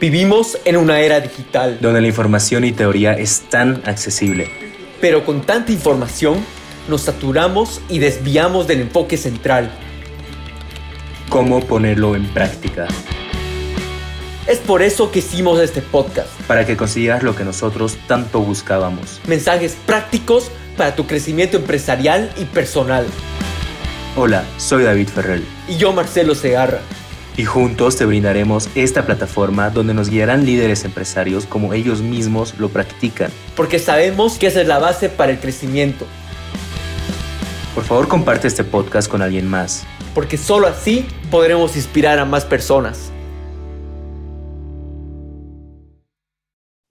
Vivimos en una era digital, donde la información y teoría es tan accesible. pero con tanta información nos saturamos y desviamos del enfoque central. ¿Cómo ponerlo en práctica? Es por eso que hicimos este podcast. Para que consigas lo que nosotros tanto buscábamos. Mensajes prácticos para tu crecimiento empresarial y personal. Hola, soy David Ferrell. Y yo, Marcelo Segarra. Y juntos te brindaremos esta plataforma donde nos guiarán líderes empresarios como ellos mismos lo practican. Porque sabemos que esa es la base para el crecimiento. Por favor, comparte este podcast con alguien más. Porque solo así podremos inspirar a más personas.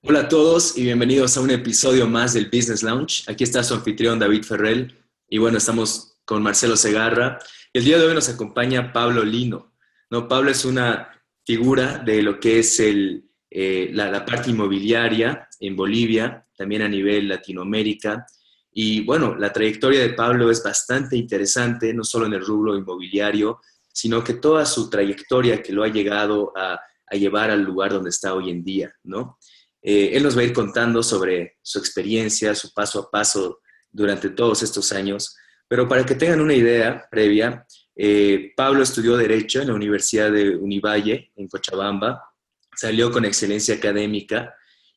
Hola a todos y bienvenidos a un episodio más del Business Lounge. Aquí está su anfitrión David Ferrell y bueno, estamos con Marcelo Segarra. El día de hoy nos acompaña Pablo Lino. ¿No? Pablo es una figura de lo que es el, eh, la, la parte inmobiliaria en Bolivia, también a nivel Latinoamérica. Y bueno, la trayectoria de Pablo es bastante interesante, no solo en el rubro inmobiliario, sino que toda su trayectoria que lo ha llegado a, a llevar al lugar donde está hoy en día, ¿no? Eh, él nos va a ir contando sobre su experiencia, su paso a paso durante todos estos años. Pero para que tengan una idea previa, eh, Pablo estudió Derecho en la Universidad de Univalle, en Cochabamba, salió con excelencia académica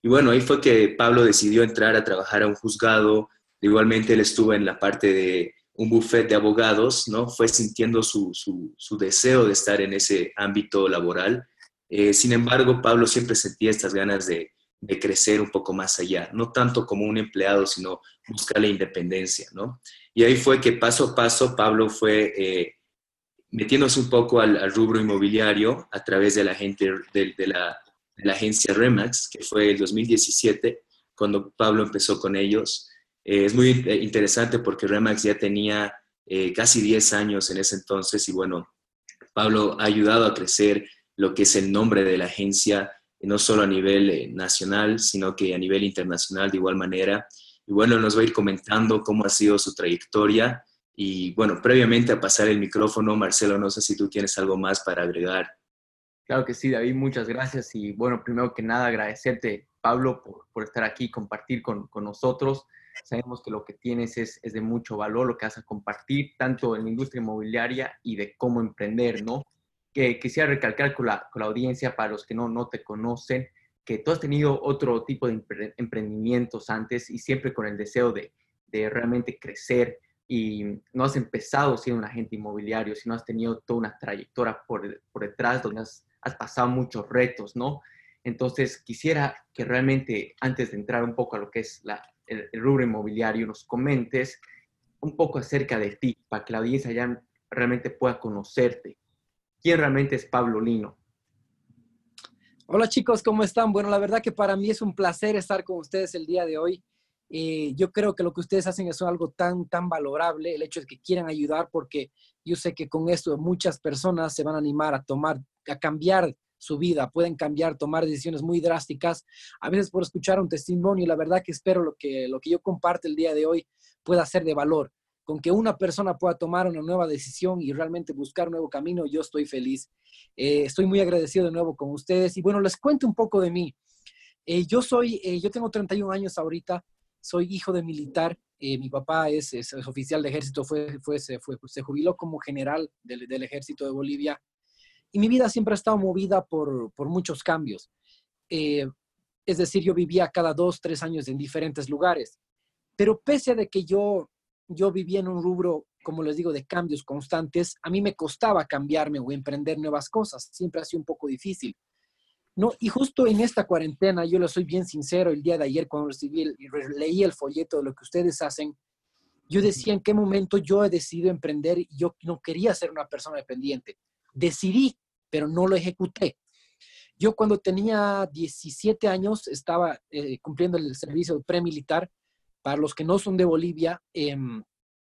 y bueno, ahí fue que Pablo decidió entrar a trabajar a un juzgado, igualmente él estuvo en la parte de un buffet de abogados, ¿no? Fue sintiendo su, su, su deseo de estar en ese ámbito laboral. Eh, sin embargo, Pablo siempre sentía estas ganas de, de crecer un poco más allá, no tanto como un empleado, sino buscar la independencia, ¿no? Y ahí fue que paso a paso Pablo fue eh, metiéndose un poco al, al, rubro inmobiliario a través de la, gente, de, de, la, de, la, agencia Remax, que fue el 2017, cuando Pablo empezó con ellos. Eh, es muy interesante porque Remax ya tenía eh, casi 10 años en ese entonces y bueno, Pablo ha ayudado a crecer lo que es el nombre de la agencia, no solo a nivel eh, nacional, sino que a nivel internacional de igual manera. Y bueno, nos va a ir comentando cómo ha sido su trayectoria. Y bueno, previamente a pasar el micrófono, Marcelo, no sé si tú tienes algo más para agregar. Claro que sí, David, muchas gracias. Y bueno, primero que nada, agradecerte, Pablo, por, por estar aquí compartir con, con, nosotros. Sabemos que lo que tienes es, es de mucho valor, lo que vas a compartir, tanto en la industria inmobiliaria y de cómo emprender, ¿no? que quisiera recalcar con la, con la, audiencia, para los que no, no te conocen, que tú has tenido otro tipo de emprendimientos antes y siempre con el deseo de, de, realmente crecer y no has empezado siendo un agente inmobiliario, sino has tenido toda una trayectoria por, por detrás donde has, has, pasado muchos retos, ¿no? Entonces, quisiera que realmente, antes de entrar un poco a lo que es la, el, el rubro inmobiliario, nos comentes un poco acerca de ti, para que la audiencia ya realmente pueda conocerte quién realmente es Pablo Lino. Hola chicos, ¿cómo están? Bueno, la verdad que para mí es un placer estar con ustedes el día de hoy. Eh, yo creo que lo que ustedes hacen es algo tan, tan valorable, el hecho de que quieran ayudar, porque yo sé que con esto muchas personas se van a animar a tomar, a cambiar su vida, pueden cambiar, tomar decisiones muy drásticas, a veces por escuchar un testimonio, la verdad que espero lo que, lo que yo comparte el día de hoy pueda ser de valor con que una persona pueda tomar una nueva decisión y realmente buscar un nuevo camino, yo estoy feliz. Eh, estoy muy agradecido de nuevo con ustedes y bueno, les cuento un poco de mí. Eh, yo soy, eh, yo tengo 31 años ahorita, soy hijo de militar, eh, mi papá es, oficial de ejército, fue, se, jubiló como general del, ejército de Bolivia y mi vida siempre ha estado movida por, muchos cambios. es decir, yo vivía cada dos, tres años en diferentes lugares, pero pese a que yo yo vivía en un rubro, como les digo, de cambios constantes, a mí me costaba cambiarme o emprender nuevas cosas, siempre ha sido un poco difícil. ¿No? Y justo en esta cuarentena, yo lo soy bien sincero, el día de ayer cuando recibí el, leí el folleto de lo que ustedes hacen, yo decía en qué momento yo he decidido emprender y yo no quería ser una persona dependiente. Decidí, pero no lo ejecuté. Yo cuando tenía 17 años estaba eh, cumpliendo el servicio premilitar para los que no son de Bolivia, eh,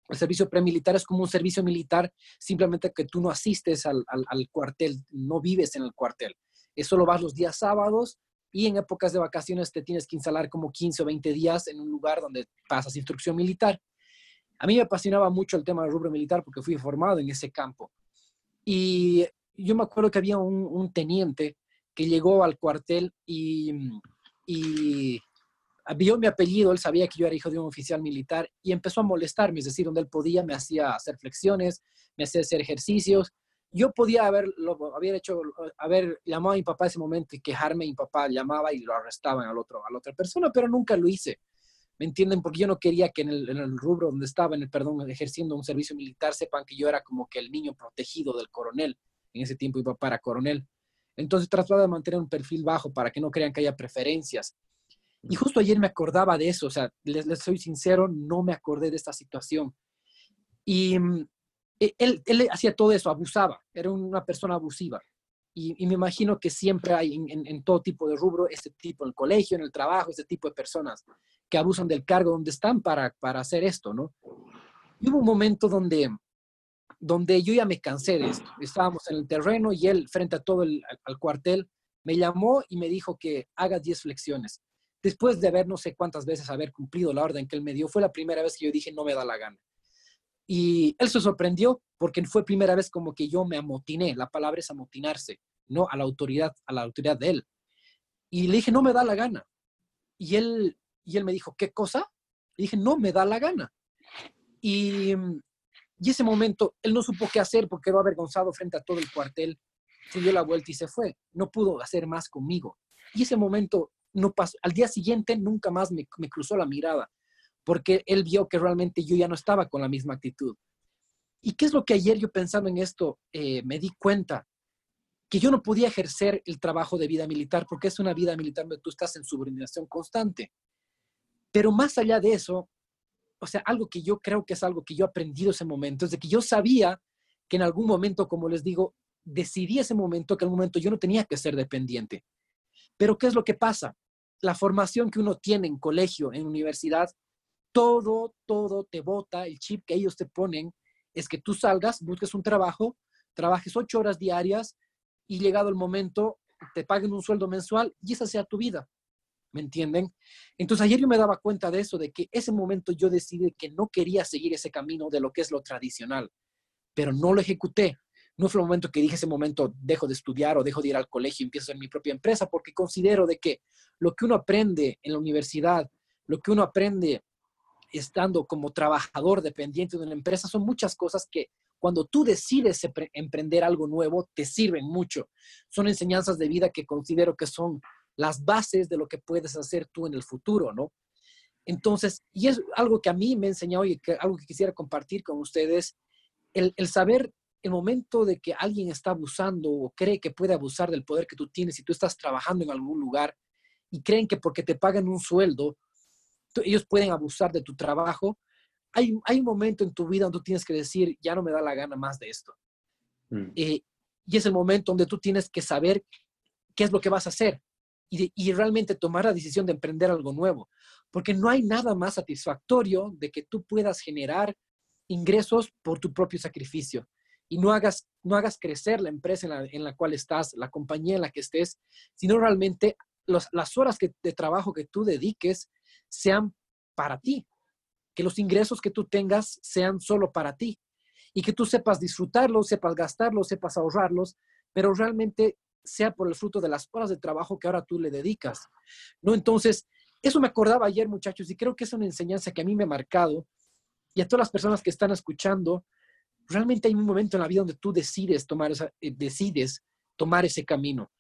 el servicio premilitar es como un servicio militar, simplemente que tú no asistes al, al, al, cuartel, no vives en el cuartel. Eso lo vas los días sábados y en épocas de vacaciones te tienes que instalar como 15 o 20 días en un lugar donde pasas instrucción militar. A mí me apasionaba mucho el tema del rubro militar porque fui formado en ese campo. Y yo me acuerdo que había un, un teniente que llegó al cuartel y, y vio mi apellido, él sabía que yo era hijo de un oficial militar y empezó a molestarme, es decir, donde él podía me hacía hacer flexiones, me hacía hacer ejercicios. Yo podía haberlo, haber hecho, haber llamado a mi papá ese momento y quejarme, mi papá llamaba y lo arrestaban al otro, a la otra persona, pero nunca lo hice. ¿Me entienden? Porque yo no quería que en el, en el, rubro donde estaba, en el perdón, ejerciendo un servicio militar, sepan que yo era como que el niño protegido del coronel. En ese tiempo mi papá era coronel. Entonces trataba de mantener un perfil bajo para que no crean que haya preferencias. Y justo ayer me acordaba de eso, o sea, les, les soy sincero, no me acordé de esta situación. Y mm, él, él, hacía todo eso, abusaba, era una persona abusiva. Y, me imagino que siempre hay en, todo tipo de rubro, este tipo, en el colegio, en el trabajo, este tipo de personas que abusan del cargo donde están para, hacer esto, ¿no? Y hubo un momento donde, yo ya me cansé de esto. Estábamos en el terreno y él, frente a todo el cuartel, me llamó y me dijo que haga 10 flexiones. Después de haber no sé cuántas veces haber cumplido la orden que él me dio, fue la primera vez que yo dije, no me da la gana. Y él se sorprendió porque fue primera vez como que yo me amotiné. La palabra es amotinarse, no a la autoridad, a la autoridad de él. Y le dije, no me da la gana. Y él y él me dijo, ¿qué cosa? Y dije, no, me da la gana. Y, y ese momento, él no supo qué hacer porque quedó avergonzado frente a todo el cuartel. Se dio la vuelta y se fue. No pudo hacer más conmigo. Y ese momento no pasó. Al día siguiente nunca más me, me cruzó la mirada porque él vio que realmente yo ya no estaba con la misma actitud. ¿Y qué es lo que ayer yo pensando en esto eh, me di cuenta? Que yo no podía ejercer el trabajo de vida militar porque es una vida militar donde tú estás en subordinación constante. Pero más allá de eso, o sea, algo que yo creo que es algo que yo he aprendido ese momento, es de que yo sabía que en algún momento, como les digo, decidí ese momento que en algún momento yo no tenía que ser dependiente. Pero ¿qué es lo que pasa? La formación que uno tiene en colegio, en universidad, todo, todo te bota, el chip que ellos te ponen es que tú salgas, busques un trabajo, trabajes ocho horas diarias y llegado el momento te paguen un sueldo mensual y esa sea tu vida. ¿Me entienden? Entonces ayer yo me daba cuenta de eso, de que ese momento yo decidí que no quería seguir ese camino de lo que es lo tradicional, pero no lo ejecuté. No fue el momento que dije ese momento, dejo de estudiar o dejo de ir al colegio y empiezo en mi propia empresa, porque considero de que lo que uno aprende en la universidad, lo que uno aprende estando como trabajador dependiente de una empresa, son muchas cosas que cuando tú decides emprender algo nuevo, te sirven mucho. Son enseñanzas de vida que considero que son las bases de lo que puedes hacer tú en el futuro, ¿no? Entonces, y es algo que a mí me ha enseñado y que, algo que quisiera compartir con ustedes, el, el saber el momento de que alguien está abusando o cree que puede abusar del poder que tú tienes y tú estás trabajando en algún lugar y creen que porque te pagan un sueldo, tú, ellos pueden abusar de tu trabajo, hay, hay un momento en tu vida donde tú tienes que decir, ya no me da la gana más de esto. Mm. Eh, y es el momento donde tú tienes que saber qué es lo que vas a hacer y, y, realmente tomar la decisión de emprender algo nuevo. Porque no hay nada más satisfactorio de que tú puedas generar ingresos por tu propio sacrificio y no hagas, no hagas crecer la empresa en la, en la cual estás, la compañía en la que estés, sino realmente los, las horas que, de trabajo que tú dediques sean para ti, que los ingresos que tú tengas sean solo para ti y que tú sepas disfrutarlos, sepas gastarlos, sepas ahorrarlos, pero realmente sea por el fruto de las horas de trabajo que ahora tú le dedicas. ¿No? Entonces, eso me acordaba ayer, muchachos, y creo que es una enseñanza que a mí me ha marcado y a todas las personas que están escuchando, realmente hay un momento en la vida donde tú decides tomar, eh, decides tomar ese camino.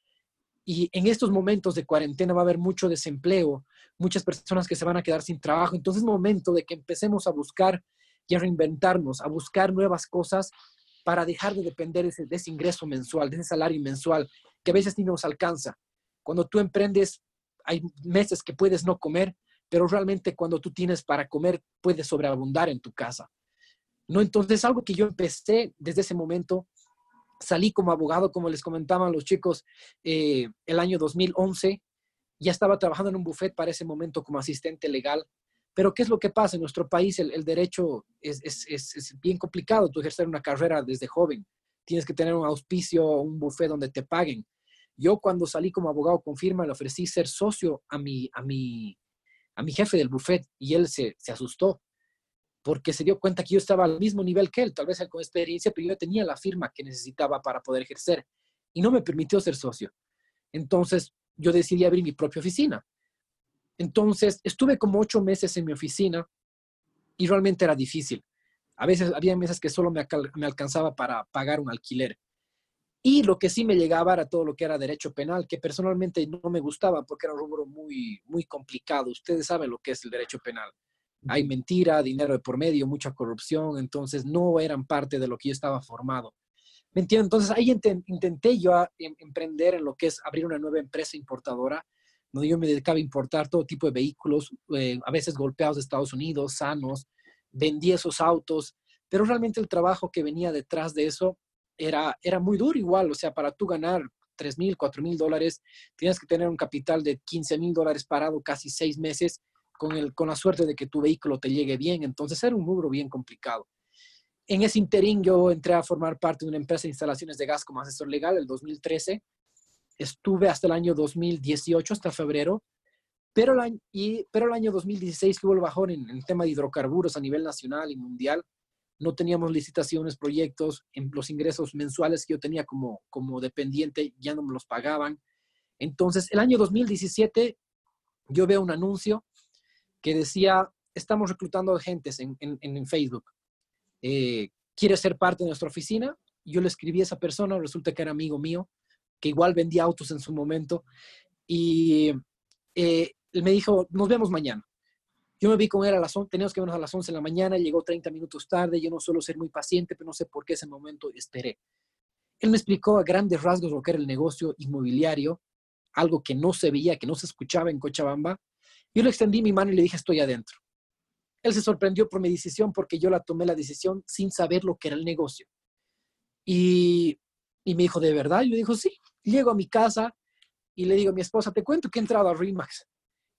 Y en estos momentos de cuarentena va a haber mucho desempleo, muchas personas que se van a quedar sin trabajo. Entonces es momento de que empecemos a buscar y a reinventarnos, a buscar nuevas cosas para dejar de depender de ese, ingreso mensual, de ese salario mensual que a veces ni nos alcanza. Cuando tú emprendes, hay meses que puedes no comer, pero realmente cuando tú tienes para comer, puedes sobreabundar en tu casa. ¿No? Entonces, algo que yo empecé desde ese momento, salí como abogado, como les comentaban los chicos, eh, el año 2011, ya estaba trabajando en un buffet para ese momento como asistente legal. Pero ¿qué es lo que pasa? En nuestro país el, derecho es, bien complicado, tú ejercer una carrera desde joven tienes que tener un auspicio, un buffet donde te paguen. Yo cuando salí como abogado con firma le ofrecí ser socio a mi, a mi, a mi jefe del buffet y él se asustó porque se dio cuenta que yo estaba al mismo nivel que él, tal vez con experiencia, pero yo tenía la firma que necesitaba para poder ejercer y no me permitió ser socio. Entonces, yo decidí abrir mi propia oficina. Entonces, estuve como ocho meses en mi oficina y realmente era difícil. A veces había meses que solo me, me alcanzaba para pagar un alquiler. Y lo que sí me llegaba era todo lo que era derecho penal, que personalmente no me gustaba porque era un rubro muy, muy complicado. Ustedes saben lo que es el derecho penal. Hay mentira, dinero de por medio, mucha corrupción, entonces no eran parte de lo que yo estaba formado. ¿Me entienden? Entonces ahí intenté yo em, emprender en lo que es abrir una nueva empresa importadora, donde yo me dedicaba a importar todo tipo de vehículos, eh, a veces golpeados de Estados Unidos, sanos, vendí esos autos, pero realmente el trabajo que venía detrás de eso era, era muy duro igual, o sea, para tú ganar 3 mil, 4 mil dólares, tienes que tener un capital de 15 mil dólares parado casi seis meses con, el, con la suerte de que tu vehículo te llegue bien, entonces era un rubro bien complicado. En ese interín yo entré a formar parte de una empresa de instalaciones de gas como asesor legal el 2013. Estuve hasta el año 2018, hasta febrero, pero el año, pero el año 2016 que hubo el bajón en el tema de hidrocarburos a nivel nacional y mundial. No teníamos licitaciones, proyectos, en los ingresos mensuales que yo tenía como, como dependiente ya no me los pagaban. Entonces, el año 2017 yo veo un anuncio que decía, estamos reclutando agentes en, Facebook eh, quiere ser parte de nuestra oficina. Yo le escribí a esa persona, resulta que era amigo mío, que igual vendía autos en su momento, y eh, él me dijo, nos vemos mañana. Yo me vi con él a las 11, teníamos que vernos a las 11 de la mañana, llegó 30 minutos tarde, yo no suelo ser muy paciente, pero no sé por qué ese momento esperé. Él me explicó a grandes rasgos lo que era el negocio inmobiliario, algo que no se veía, que no se escuchaba en Cochabamba. Yo le extendí mi mano y le dije, estoy adentro. Él se sorprendió por mi decisión porque yo la tomé la decisión sin saber lo que era el negocio. Y, y me dijo, ¿de verdad? Yo le digo, sí. Llego a mi casa y le digo a mi esposa, te cuento que he entrado a Remax.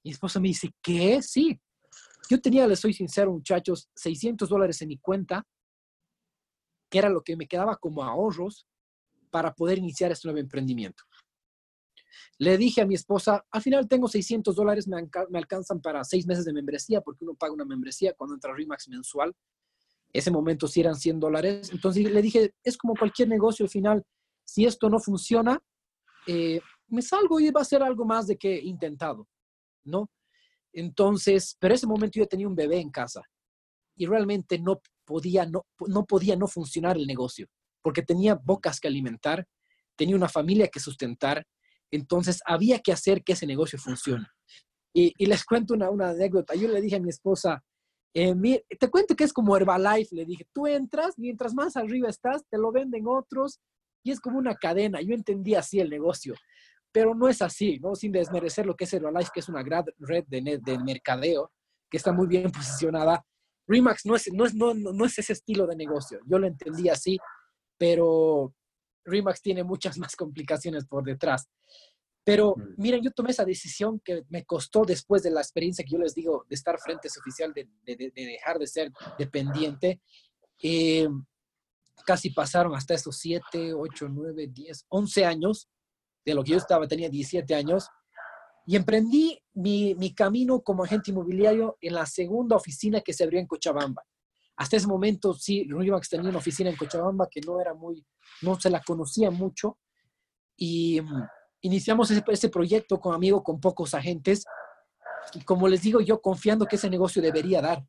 Mi esposa me dice, ¿qué? Sí. Yo tenía, les soy sincero, muchachos, 600 dólares en mi cuenta, que era lo que me quedaba como ahorros para poder iniciar este nuevo emprendimiento. Le dije a mi esposa, al final tengo 600 dólares, me, alcanzan para seis meses de membresía, porque uno paga una membresía cuando entra Remax mensual. Ese momento sí eran 100 dólares. Entonces le dije, es como cualquier negocio al final, si esto no funciona, eh, me salgo y va a ser algo más de que intentado, ¿no? Entonces, pero ese momento yo tenía un bebé en casa y realmente no podía no podía no funcionar el negocio, porque tenía bocas que alimentar, tenía una familia que sustentar, entonces había que hacer que ese negocio funcione. Y, les cuento una, una, anécdota. Yo le dije a mi esposa, eh, te cuento que es como Herbalife. Le dije, tú entras, mientras más arriba estás, te lo venden otros y es como una cadena. Yo entendí así el negocio, pero no es así, ¿no? Sin desmerecer lo que es Herbalife, que es una gran red de, de mercadeo que está muy bien posicionada. Remax no es, no, es, no, no es ese estilo de negocio. Yo lo entendí así, pero Remax tiene muchas más complicaciones por detrás. Pero miren, yo tomé esa decisión que me costó después de la experiencia que yo les digo de estar frente a ese oficial, de, de, dejar de ser dependiente. Eh, casi pasaron hasta esos 7, 8, 9, 10, 11 años de lo que yo estaba, tenía 17 años. Y emprendí mi, mi camino como agente inmobiliario en la segunda oficina que se abrió en Cochabamba. Hasta ese momento, sí, Remax tenía una oficina en Cochabamba que no era muy, no se la conocía mucho. Y mm, iniciamos ese, ese proyecto con amigos, con pocos agentes. Y como les digo, yo confiando que ese negocio debería dar.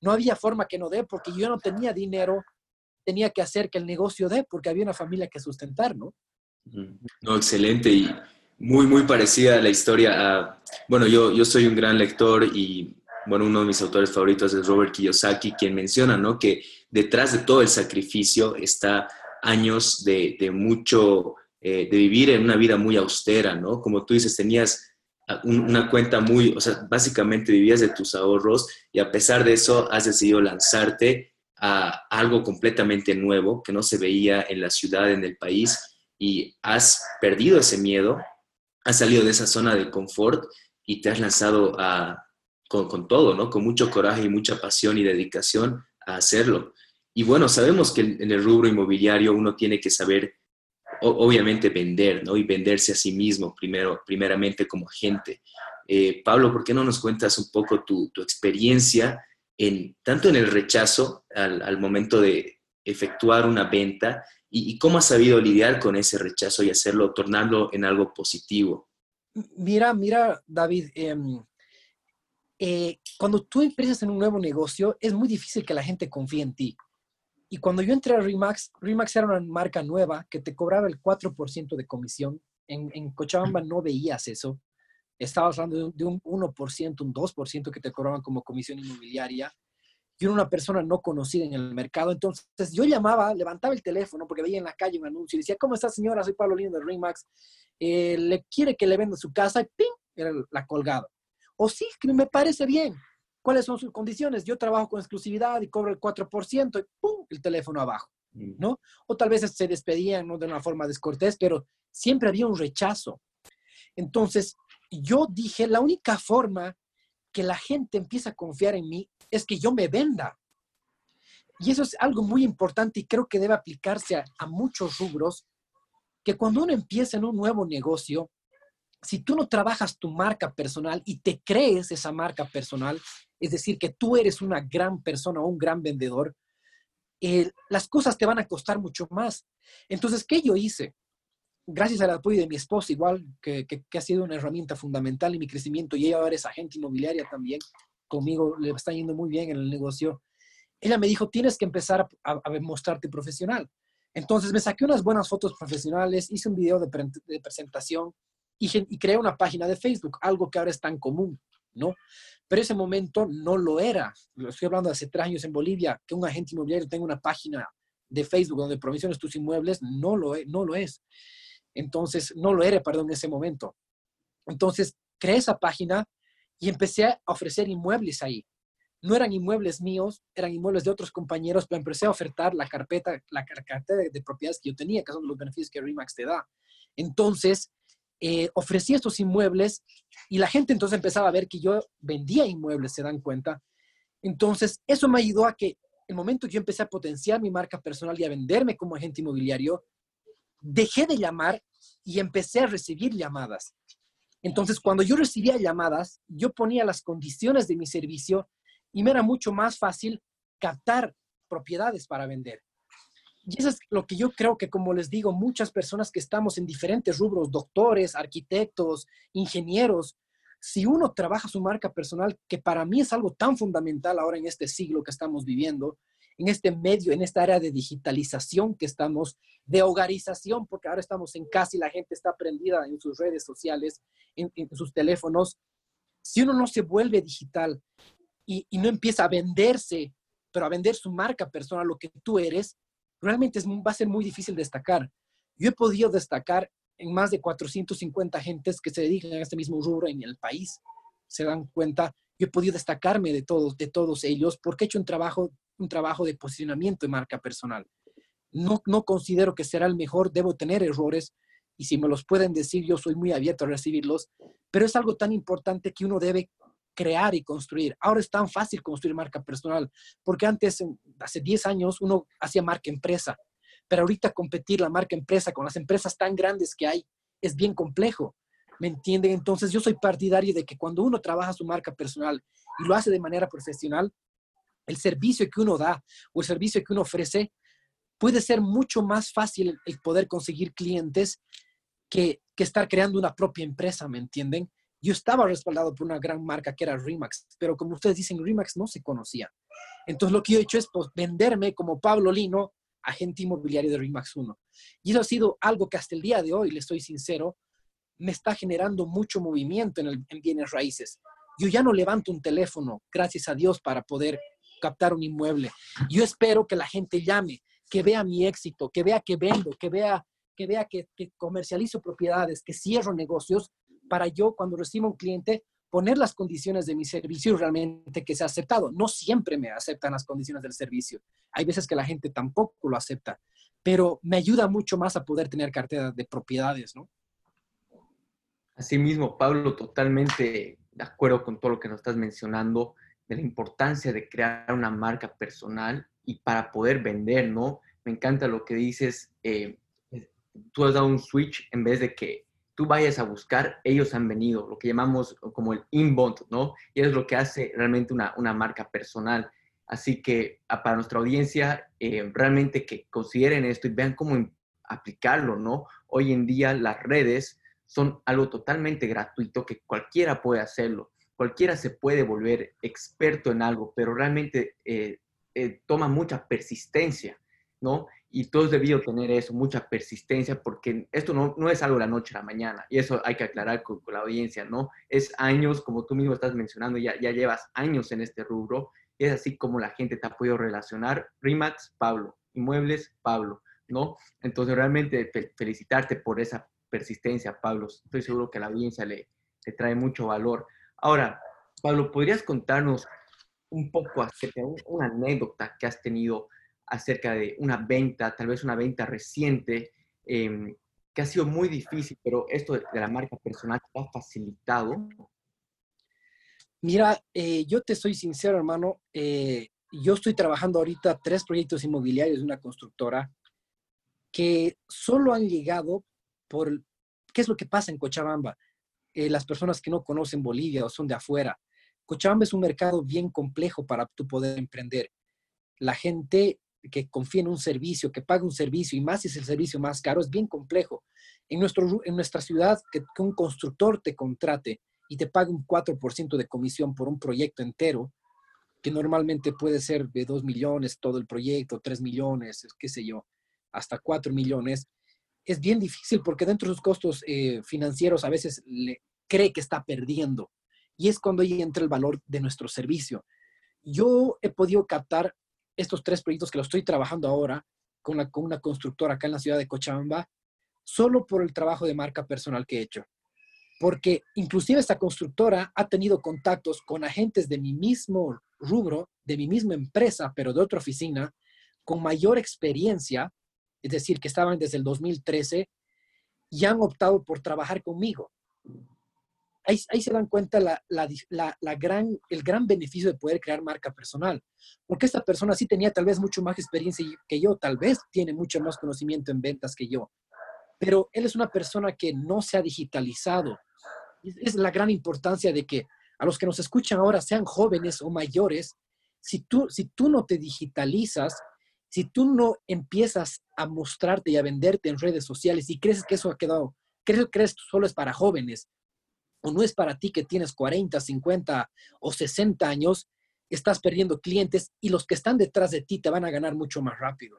No había forma que no dé porque yo no tenía dinero, tenía que hacer que el negocio dé porque había una familia que sustentar, ¿no? No, excelente y muy, muy parecida a la historia a, bueno, yo, yo soy un gran lector y bueno, uno de mis autores favoritos es Robert Kiyosaki, quien menciona, ¿no? Que detrás de todo el sacrificio está años de, mucho, eh, de vivir en una vida muy austera, ¿no? Como tú dices, tenías una cuenta muy, o sea, básicamente vivías de tus ahorros y a pesar de eso has decidido lanzarte a algo completamente nuevo que no se veía en la ciudad, en el país y has perdido ese miedo, has salido de esa zona de confort y te has lanzado a, con, todo, ¿no? Con mucho coraje y mucha pasión y dedicación a hacerlo. Y bueno, sabemos que en el rubro inmobiliario uno tiene que saber, obviamente, vender, ¿no? Y venderse a sí mismo primero, primeramente como agente. Eh, Pablo, ¿por qué no nos cuentas un poco tu, experiencia en, tanto en el rechazo al, momento de efectuar una venta y, cómo has sabido lidiar con ese rechazo y hacerlo, tornarlo en algo positivo. Mira, mira, David, em, eh, cuando tú empiezas en un nuevo negocio, es muy difícil que la gente confíe en ti. Y cuando yo entré a Remax, Remax era una marca nueva que te cobraba el 4% de comisión. En, en Cochabamba no veías eso. Estabas hablando de un, 1%, un 2% que te cobraban como comisión inmobiliaria. Yo era una persona no conocida en el mercado. Entonces yo llamaba, levantaba el teléfono porque veía en la calle un anuncio y decía, ¿cómo está señora? Soy Pablo Lino de Remax. Eh, ¿Le quiere que le venda su casa? Y ¡ping! Era la colgada. O sí, que me parece bien. ¿Cuáles son sus condiciones? Yo trabajo con exclusividad y cobro el 4% y ¡pum! el teléfono abajo, mm. ¿no? O tal vez se despedían ¿no? de una forma descortés, pero siempre había un rechazo. Entonces, yo dije, la única forma que la gente empieza a confiar en mí es que yo me venda. Y eso es algo muy importante y creo que debe aplicarse a, a muchos rubros, que cuando uno empieza en un nuevo negocio, si tú no trabajas tu marca personal y te crees esa marca personal, es decir, que tú eres una gran persona o un gran vendedor, las cosas te van a costar mucho más. Entonces, ¿qué yo hice? Gracias al apoyo de mi esposa, igual que, ha sido una herramienta fundamental en mi crecimiento, y ella ahora es agente inmobiliaria también, conmigo le está yendo muy bien en el negocio. Ella me dijo, tienes que empezar a, mostrarte profesional. Entonces me saqué unas buenas fotos profesionales, hice un video de, presentación y, y creé una página de Facebook, algo que ahora es tan común. ¿no? Pero ese momento no lo era. Estoy hablando hace tres años en Bolivia, que un agente inmobiliario tenga una página de Facebook donde provisiones tus inmuebles, no lo, es, no lo es. Entonces, no lo era, perdón, en ese momento. Entonces, creé esa página y empecé a ofrecer inmuebles ahí. No eran inmuebles míos, eran inmuebles de otros compañeros, pero empecé a ofertar la carpeta, la carpeta de, de propiedades que yo tenía, que son los beneficios que REMAX te da. Entonces, eh, ofrecía estos inmuebles y la gente entonces empezaba a ver que yo vendía inmuebles, se dan cuenta. Entonces, eso me ayudó a que el momento que yo empecé a potenciar mi marca personal y a venderme como agente inmobiliario, dejé de llamar y empecé a recibir llamadas. Entonces, cuando yo recibía llamadas, yo ponía las condiciones de mi servicio y me era mucho más fácil captar propiedades para vender. Y eso es lo que yo creo que, como les digo, muchas personas que estamos en diferentes rubros, doctores, arquitectos, ingenieros, si uno trabaja su marca personal, que para mí es algo tan fundamental ahora en este siglo que estamos viviendo, en este medio, en esta área de digitalización que estamos, de hogarización, porque ahora estamos en casa y la gente está prendida en sus redes sociales, en, sus teléfonos. Si uno no se vuelve digital y, y no empieza a venderse, pero a vender su marca personal, lo que tú eres, realmente va a ser muy difícil destacar. Yo he podido destacar en más de 450 agentes que se dedican a este mismo rubro en el país. Se dan cuenta, yo he podido destacarme de todos, de todos ellos porque he hecho un trabajo, un trabajo de posicionamiento de marca personal. No, no considero que será el mejor, debo tener errores y si me los pueden decir, yo soy muy abierto a recibirlos, pero es algo tan importante que uno debe crear y construir. Ahora es tan fácil construir marca personal, porque antes, hace 10 años, uno hacía marca empresa, pero ahorita competir la marca empresa con las empresas tan grandes que hay es bien complejo. ¿Me entienden? Entonces yo soy partidario de que cuando uno trabaja su marca personal y lo hace de manera profesional, el servicio que uno da o el servicio que uno ofrece puede ser mucho más fácil el poder conseguir clientes que, que estar creando una propia empresa, ¿me entienden? Yo estaba respaldado por una gran marca que era Remax, pero como ustedes dicen, Remax no se conocía. Entonces lo que yo he hecho es pues, venderme como Pablo Lino, agente inmobiliario de Remax 1. Y eso ha sido algo que hasta el día de hoy, le estoy sincero, me está generando mucho movimiento en, bienes raíces. Yo ya no levanto un teléfono, gracias a Dios, para poder captar un inmueble. Yo espero que la gente llame, que vea mi éxito, que vea que vendo, que vea que vea que comercializo propiedades, que cierro negocios para yo cuando recibo un cliente poner las condiciones de mi servicio realmente que sea aceptado. No siempre me aceptan las condiciones del servicio. Hay veces que la gente tampoco lo acepta, pero me ayuda mucho más a poder tener cartera de propiedades, ¿no? Asimismo, Pablo, totalmente de acuerdo con todo lo que nos estás mencionando, de la importancia de crear una marca personal y para poder vender, ¿no? Me encanta lo que dices, eh, tú has dado un switch en vez de que tú vayas a buscar, ellos han venido, lo que llamamos como el inbound, ¿no? Y es lo que hace realmente una, una marca personal. Así que para nuestra audiencia, eh, realmente que consideren esto y vean cómo aplicarlo, ¿no? Hoy en día las redes son algo totalmente gratuito que cualquiera puede hacerlo. Cualquiera se puede volver experto en algo, pero realmente eh, eh, toma mucha persistencia, ¿no? Y todos debido tener eso, mucha persistencia, porque esto no, no es algo de la noche a la mañana, y eso hay que aclarar con, la audiencia, ¿no? Es años, como tú mismo estás mencionando, ya, ya llevas años en este rubro, y es así como la gente te ha podido relacionar. Rimax, Pablo, Inmuebles, Pablo, ¿no? Entonces, realmente felicitarte por esa persistencia, Pablo. Estoy seguro que a la audiencia le, le trae mucho valor. Ahora, Pablo, ¿podrías contarnos un poco una anécdota que has tenido acerca de una venta, tal vez una venta reciente, em, que ha sido muy difícil, pero esto de, la marca personal te ha facilitado? Mira, eh, yo te soy sincero, hermano. Eh, yo estoy trabajando ahorita tres proyectos inmobiliarios de una constructora que solo han llegado por, ¿qué es lo que pasa en Cochabamba? Eh, las personas que no conocen Bolivia o son de afuera. Cochabamba es un mercado bien complejo para tu poder emprender. La gente que confía en un servicio, que paga un servicio, y más si es el servicio más caro, es bien complejo. En, nuestro, en nuestra ciudad, que, que un constructor te contrate y te pague un 4% de comisión por un proyecto entero, que normalmente puede ser de 2 millones todo el proyecto, 3 millones, qué sé yo, hasta 4 millones, es bien difícil porque dentro de sus costos eh, financieros a veces le cree que está perdiendo. Y es cuando ahí entra el valor de nuestro servicio. Yo he podido captar estos tres proyectos que lo estoy trabajando ahora con, con una constructora acá en la ciudad de Cochabamba, solo por el trabajo de marca personal que he hecho. Porque inclusive esta constructora ha tenido contactos con agentes de mi mismo rubro, de mi misma empresa, pero de otra oficina, con mayor experiencia es decir, que estaban desde el 2013 y han optado por trabajar conmigo. Ahí, se dan cuenta la, gran, el gran beneficio de poder crear marca personal, porque esta persona sí tenía tal vez mucho más experiencia que yo, tal vez tiene mucho más conocimiento en ventas que yo, pero él es una persona que no se ha digitalizado. Es la gran importancia de que a los que nos escuchan ahora, sean jóvenes o mayores, si tú, si tú no te digitalizas, si tú no empiezas a mostrarte y a venderte en redes sociales y crees que eso ha quedado, crees, crees que solo es para jóvenes o no es para ti que tienes 40, 50 o 60 años, estás perdiendo clientes y los que están detrás de ti te van a ganar mucho más rápido.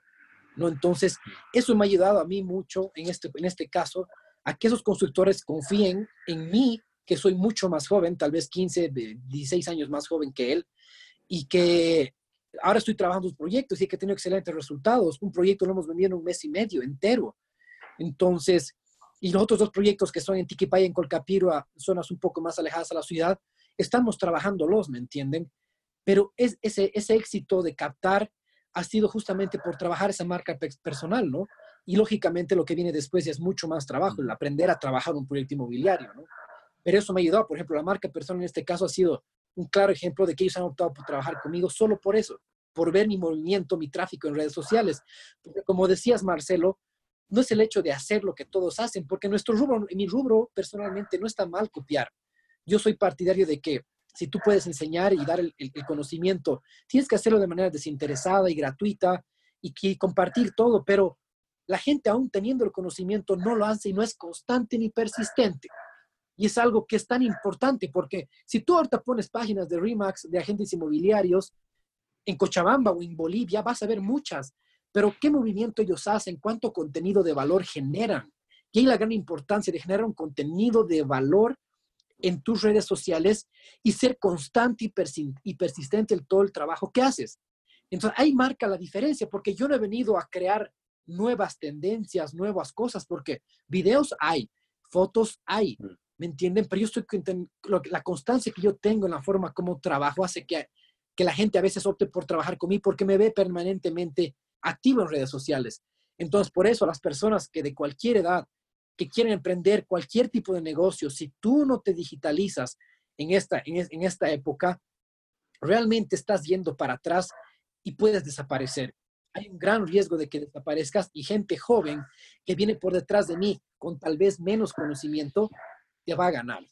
¿no? Entonces, eso me ha ayudado a mí mucho en este, en este caso, a que esos constructores confíen en mí, que soy mucho más joven, tal vez 15, 16 años más joven que él, y que ahora estoy trabajando en proyectos y que he tenido excelentes resultados. Un proyecto lo hemos vendido en un mes y medio entero. Entonces, y los otros dos proyectos que son en Tiquipaya en Colcapirua, zonas un poco más alejadas a la ciudad, estamos trabajándolos, ¿me entienden? Pero es, ese, ese éxito de captar ha sido justamente por trabajar esa marca personal, ¿no? Y lógicamente lo que viene después es mucho más trabajo, el aprender a trabajar un proyecto inmobiliario, ¿no? Pero eso me ha ayudado, por ejemplo, la marca personal en este caso ha sido un claro ejemplo de que ellos han optado por trabajar conmigo solo por eso, por ver mi movimiento, mi tráfico en redes sociales. Porque como decías, Marcelo, no es el hecho de hacer lo que todos hacen, porque nuestro rubro, mi rubro personalmente no está mal copiar. Yo soy partidario de que si tú puedes enseñar y dar el, conocimiento, tienes que hacerlo de manera desinteresada y gratuita y, y compartir todo, pero la gente aún teniendo el conocimiento no lo hace y no es constante ni persistente. Y es algo que es tan importante porque si tú ahorita pones páginas de Remax, de agentes inmobiliarios, en Cochabamba o en Bolivia, vas a ver muchas. Pero ¿qué movimiento ellos hacen? ¿Cuánto contenido de valor generan? Y hay la gran importancia de generar un contenido de valor en tus redes sociales y ser constante y, persistente en todo el trabajo que haces. Entonces, ahí marca la diferencia, porque yo no he venido a crear nuevas tendencias, nuevas cosas, porque videos hay, fotos hay, mm. ¿me entienden? Pero yo estoy, la constancia que yo tengo en la forma como trabajo hace que, que la gente a veces opte por trabajar conmigo porque me ve permanentemente activo en redes sociales. Entonces, por eso las personas que de cualquier edad, que quieren emprender cualquier tipo de negocio, si tú no te digitalizas en esta, en esta época, realmente estás yendo para atrás y puedes desaparecer. Hay un gran riesgo de que desaparezcas y gente joven que viene por detrás de mí con tal vez menos conocimiento va a ganar.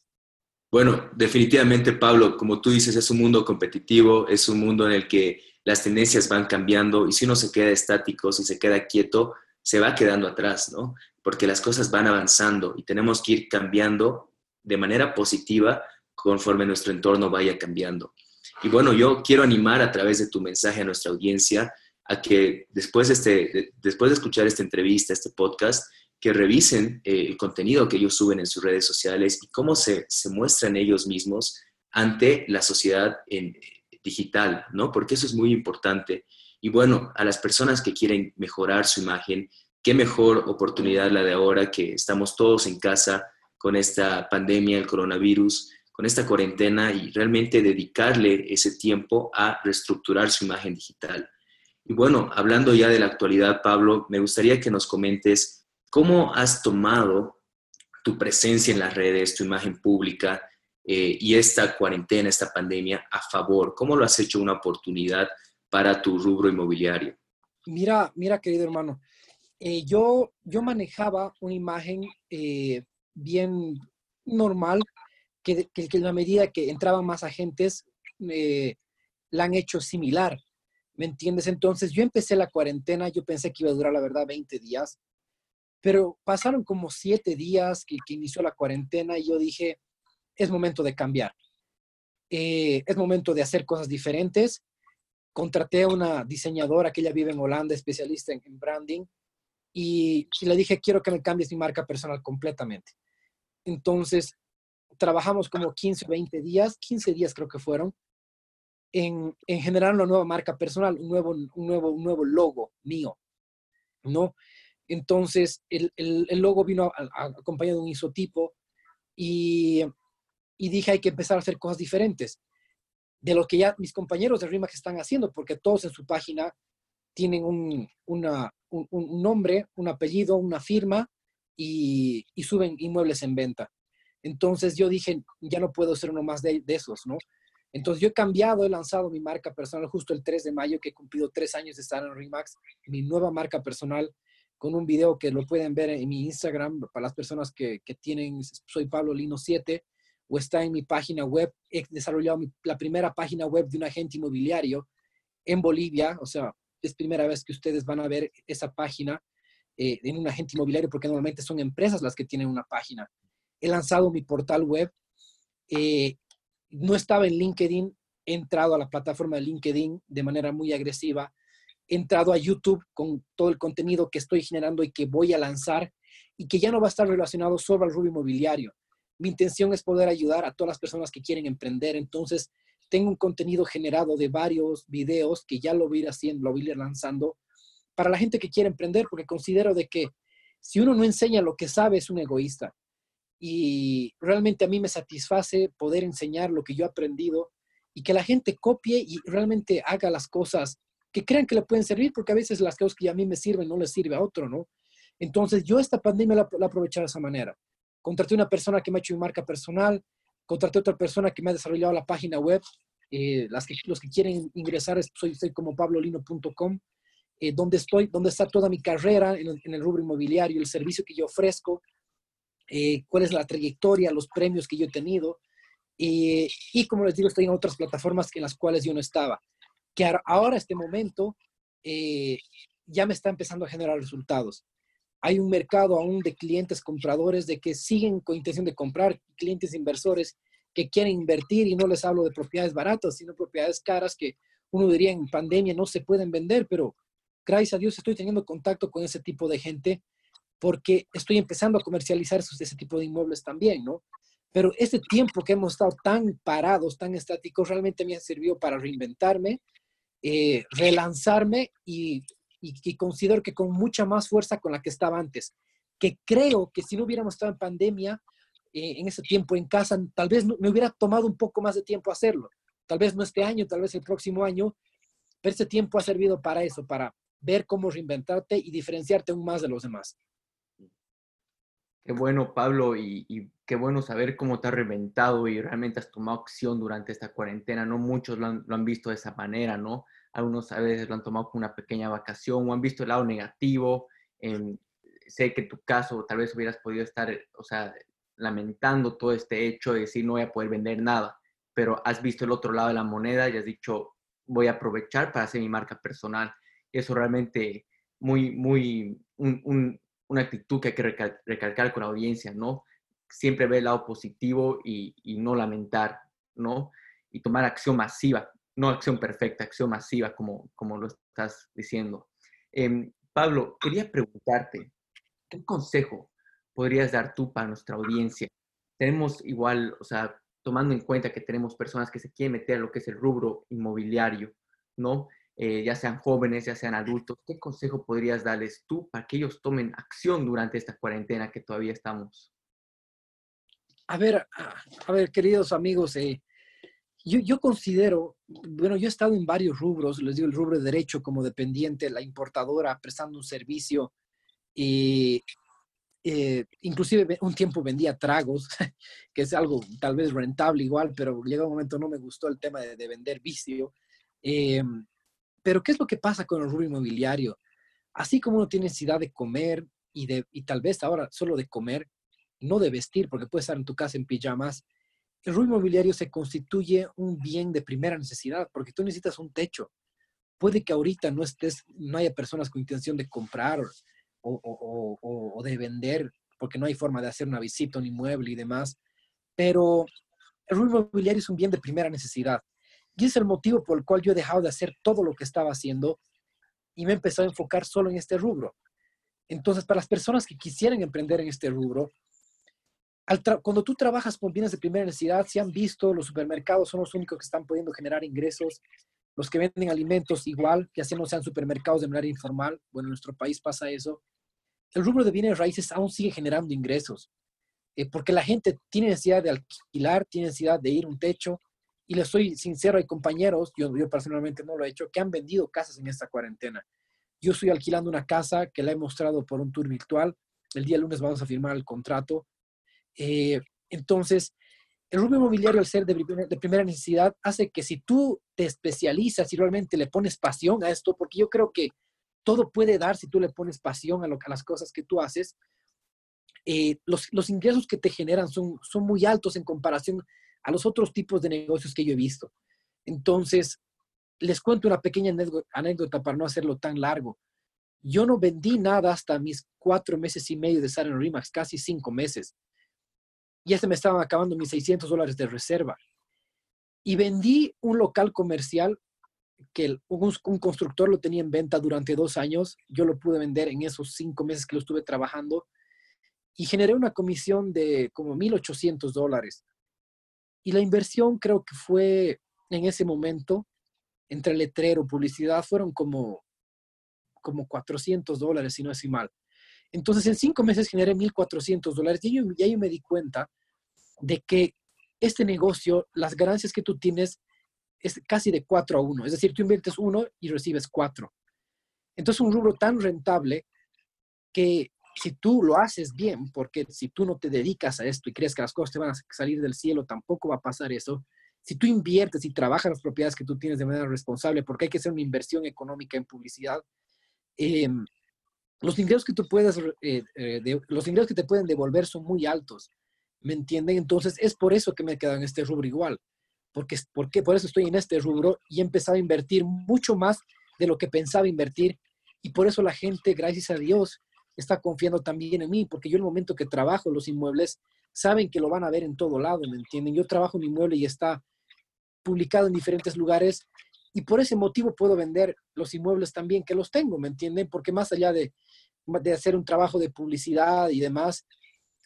Bueno, definitivamente, Pablo, como tú dices, es un mundo competitivo, es un mundo en el que las tendencias van cambiando y si uno se queda estático, si se queda quieto, se va quedando atrás, ¿no? Porque las cosas van avanzando y tenemos que ir cambiando de manera positiva conforme nuestro entorno vaya cambiando. Y bueno, yo quiero animar a través de tu mensaje a nuestra audiencia a que después de, este, después de escuchar esta entrevista, este podcast, que revisen eh, el contenido que ellos suben en sus redes sociales y cómo se, se muestran ellos mismos ante la sociedad en, digital, ¿no? Porque eso es muy importante. Y bueno, a las personas que quieren mejorar su imagen, qué mejor oportunidad la de ahora que estamos todos en casa con esta pandemia, el coronavirus, con esta cuarentena y realmente dedicarle ese tiempo a reestructurar su imagen digital. Y bueno, hablando ya de la actualidad, Pablo, me gustaría que nos comentes cómo has tomado tu presencia en las redes, tu imagen pública eh, y esta cuarentena, esta pandemia a favor. ¿Cómo lo has hecho una oportunidad para tu rubro inmobiliario? Mira, mira, querido hermano, eh, yo, yo manejaba una imagen eh, bien normal, que, que, que, la medida que entraban más agentes, la han hecho similar. ¿Me entiendes? Entonces yo empecé la cuarentena, yo pensé que iba a durar, la verdad, 20 días, pero pasaron como 7 días que inició la cuarentena y yo dije, es momento de cambiar. Eh, es momento de hacer cosas diferentes. Contraté a una diseñadora que ella vive en Holanda, especialista en, branding, y, le dije, quiero que me cambies mi marca personal completamente. Entonces, trabajamos como 15 o 20 días, 15 días creo que fueron, en, en generar una nueva marca personal, un nuevo, un nuevo, un nuevo logo mío, ¿no? Entonces, el, el, logo vino acompañado de un isotipo y, y, dije, hay que empezar a hacer cosas diferentes de lo que ya mis compañeros de RIMAX están haciendo, porque todos en su página tienen un, un, un nombre, un apellido, una firma y, y, suben inmuebles en venta. Entonces yo dije, ya no puedo ser uno más de, de esos, ¿no? Entonces yo he cambiado, he lanzado mi marca personal justo el 3 de mayo, que he cumplido tres años de estar en Remax, mi nueva marca personal, con un video que lo pueden ver en mi Instagram para las personas que, que tienen, soy Pablo Lino 7, o está en mi página web. He desarrollado mi, la primera página web de un agente inmobiliario en Bolivia, o sea, es primera vez que ustedes van a ver esa página eh, en un agente inmobiliario, porque normalmente son empresas las que tienen una página. He lanzado mi portal web. Eh, no estaba en LinkedIn, he entrado a la plataforma de LinkedIn de manera muy agresiva, he entrado a YouTube con todo el contenido que estoy generando y que voy a lanzar y que ya no va a estar relacionado solo al rubro inmobiliario. Mi intención es poder ayudar a todas las personas que quieren emprender, entonces tengo un contenido generado de varios videos que ya lo voy haciendo, lo voy lanzando para la gente que quiere emprender, porque considero de que si uno no enseña lo que sabe es un egoísta y realmente a mí me satisface poder enseñar lo que yo he aprendido y que la gente copie y realmente haga las cosas que crean que le pueden servir, porque a veces las cosas que a mí me sirven no le sirve a otro, ¿no? Entonces yo esta pandemia la, la de esa manera. Contraté una persona que me ha hecho mi marca personal, contraté otra persona que me ha desarrollado la página web, eh, las que, los que quieren ingresar, soy, soy como pablolino.com, eh, donde estoy, donde está toda mi carrera en el, en el rubro inmobiliario, el servicio que yo ofrezco, eh, cuál es la trayectoria, los premios que yo he tenido. Y como les digo, estoy en otras plataformas en las cuales yo no estaba. Que ahora, este momento, eh, ya me está empezando a generar resultados. Hay un mercado aún de clientes compradores de que siguen con intención de comprar, clientes inversores que quieren invertir y no les hablo de propiedades baratas, sino propiedades caras que uno diría en pandemia no se pueden vender, pero gracias a Dios estoy teniendo contacto con ese tipo de gente porque estoy empezando a comercializar ese tipo de inmuebles también, ¿no? Pero este tiempo que hemos estado tan parados, tan estáticos, realmente me ha servido para reinventarme, eh, relanzarme y, y, y, considero que con mucha más fuerza con la que estaba antes. Que creo que si no hubiéramos estado en pandemia, eh, en ese tiempo en casa, tal vez me hubiera tomado un poco más de tiempo hacerlo. Tal vez no este año, tal vez el próximo año, pero ese tiempo ha servido para eso, para ver cómo reinventarte y diferenciarte aún más de los demás. Qué bueno, Pablo, y, qué bueno saber cómo te has reventado y realmente has tomado acción durante esta cuarentena. No muchos lo han, lo han, visto de esa manera, ¿no? Algunos a veces lo han tomado como una pequeña vacación o han visto el lado negativo. Eh, sé que en tu caso tal vez hubieras podido estar, o sea, lamentando todo este hecho de decir no voy a poder vender nada, pero has visto el otro lado de la moneda y has dicho voy a aprovechar para hacer mi marca personal. Eso realmente muy, muy, una actitud que hay que recalcar con la audiencia, ¿no? Siempre ver el lado positivo y, no lamentar, ¿no? Y tomar acción masiva, no acción perfecta, acción masiva, como, como lo estás diciendo. Em, Pablo, quería preguntarte, ¿qué consejo podrías dar tú para nuestra audiencia? Tenemos igual, o sea, tomando en cuenta que tenemos personas que se quieren meter a lo que es el rubro inmobiliario, ¿no? Eh, ya sean jóvenes, ya sean adultos, ¿qué consejo podrías darles tú para que ellos tomen acción durante esta cuarentena que todavía estamos? A ver, a ver, queridos amigos, eh, yo, considero, bueno, yo he estado en varios rubros, les digo el rubro de derecho como dependiente, la importadora, prestando un servicio, y eh, inclusive un tiempo vendía tragos, que es algo tal vez rentable igual, pero llega un momento no me gustó el tema de, de vender vicio. Eh, pero ¿qué es lo que pasa con el rubro inmobiliario? Así como uno tiene necesidad de comer y, de, y tal vez ahora solo de comer, no de vestir, porque puedes estar en tu casa en pijamas, el rubro inmobiliario se constituye un bien de primera necesidad, porque tú necesitas un techo. Puede que ahorita no estés, no haya personas con intención de comprar o, de vender, porque no hay forma de hacer una visita, un inmueble y demás, pero el rubro inmobiliario es un bien de primera necesidad. Y es el motivo por el cual yo he dejado de hacer todo lo que estaba haciendo y me he empezado a enfocar solo en este rubro. Entonces, para las personas que quisieran emprender en este rubro, cuando tú trabajas con bienes de primera necesidad, se han visto, los supermercados son los únicos que están pudiendo generar ingresos, los que venden alimentos igual, que así no sean supermercados de manera informal, bueno, en nuestro país pasa eso. El rubro de bienes raíces aún sigue generando ingresos, eh, porque la gente tiene necesidad de alquilar, tiene necesidad de ir a un techo, y les soy sincero, hay compañeros, yo, yo personalmente no lo he hecho, que han vendido casas en esta cuarentena. Yo estoy alquilando una casa que la he mostrado por un tour virtual. El día lunes vamos a firmar el contrato. Eh, entonces, el rubro inmobiliario, al ser de, de, primera necesidad, hace que si tú te especializas y realmente le pones pasión a esto, porque yo creo que todo puede dar si tú le pones pasión a, lo, a las cosas que tú haces, eh, los, los, ingresos que te generan son, son muy altos en comparación a los otros tipos de negocios que yo he visto. Entonces, les cuento una pequeña anécdota para no hacerlo tan largo. Yo no vendí nada hasta mis cuatro meses y medio de estar en Remax, casi cinco meses. Ya se me estaban acabando mis 600 dólares de reserva. Y vendí un local comercial que un, constructor lo tenía en venta durante dos años. Yo lo pude vender en esos cinco meses que lo estuve trabajando y generé una comisión de como 1.800 dólares. Y la inversión creo que fue en ese momento, entre letrero, publicidad, fueron como, como 400 dólares, si no es mal. Entonces, en cinco meses generé 1.400 dólares y yo, me di cuenta de que este negocio, las ganancias que tú tienes es casi de 4 a 1. Es decir, tú inviertes uno y recibes 4. Entonces, un rubro tan rentable que si tú lo haces bien, porque si tú no te dedicas a esto y crees que las cosas te van a salir del cielo, tampoco va a pasar eso. Si tú inviertes y trabajas las propiedades que tú tienes de manera responsable, porque hay que hacer una inversión económica en publicidad, em, los ingresos que tú puedes, eh, eh, los ingresos que te pueden devolver son muy altos, ¿me entienden? Entonces es por eso que me he en este rubro igual, porque, porque por eso estoy en este rubro y he empezado a invertir mucho más de lo que pensaba invertir y por eso la gente, gracias a Dios, está confiando también en mí, porque yo el momento que trabajo los inmuebles, saben que lo van a ver en todo lado, ¿me entienden? Yo trabajo un inmueble y está publicado en diferentes lugares y por ese motivo puedo vender los inmuebles también que los tengo, ¿me entienden? Porque más allá de, de hacer un trabajo de publicidad y demás,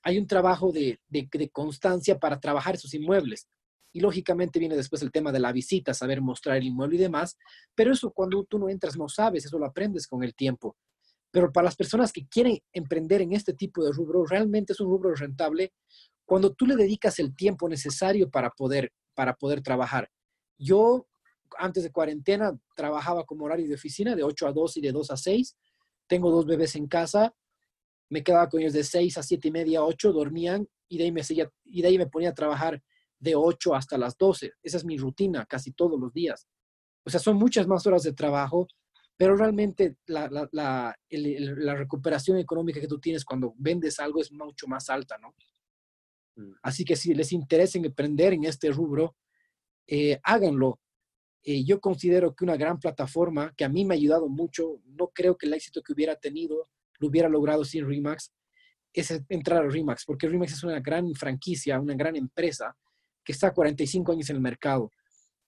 hay un trabajo de, de, constancia para trabajar esos inmuebles. Y lógicamente viene después el tema de la visita, saber mostrar el inmueble y demás, pero eso cuando tú no entras no sabes, eso lo aprendes con el tiempo. Pero para las personas que quieren emprender en este tipo de rubro, realmente es un rubro rentable cuando tú le dedicas el tiempo necesario para poder, para poder trabajar. Yo, antes de cuarentena, trabajaba como horario de oficina de 8 a 2 y de 2 a 6. Tengo dos bebés en casa. Me quedaba con ellos de 6 a 7 y media, 8, dormían y de ahí me, seguía, y de ahí me ponía a trabajar de 8 hasta las 12. Esa es mi rutina casi todos los días. O sea, son muchas más horas de trabajo pero realmente la, la, la, la, recuperación económica que tú tienes cuando vendes algo es mucho más alta, ¿no? Mm. Así que si les interesa emprender en este rubro, eh, háganlo. Eh, yo considero que una gran plataforma que a mí me ha ayudado mucho, no creo que el éxito que hubiera tenido lo hubiera logrado sin Remax, es entrar a Remax, porque Remax es una gran franquicia, una gran empresa que está 45 años en el mercado,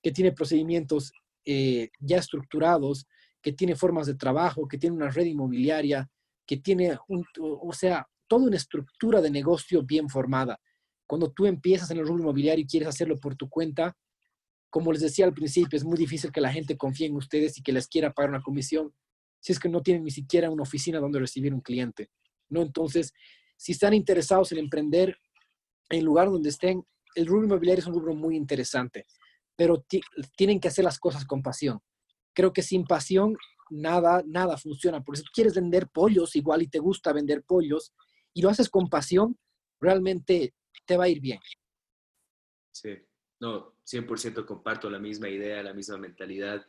que tiene procedimientos eh, ya estructurados, que tiene formas de trabajo, que tiene una red inmobiliaria, que tiene, un, o sea, toda una estructura de negocio bien formada. Cuando tú empiezas en el rubro inmobiliario y quieres hacerlo por tu cuenta, como les decía al principio, es muy difícil que la gente confíe en ustedes y que les quiera pagar una comisión si es que no tienen ni siquiera una oficina donde recibir un cliente, ¿no? Entonces, si están interesados en emprender en el lugar donde estén, el rubro inmobiliario es un rubro muy interesante, pero tienen que hacer las cosas con pasión. Creo que sin pasión nada, nada funciona, porque si tú quieres vender pollos igual y te gusta vender pollos y lo haces con pasión, realmente te va a ir bien. Sí, no, 100% comparto la misma idea, la misma mentalidad.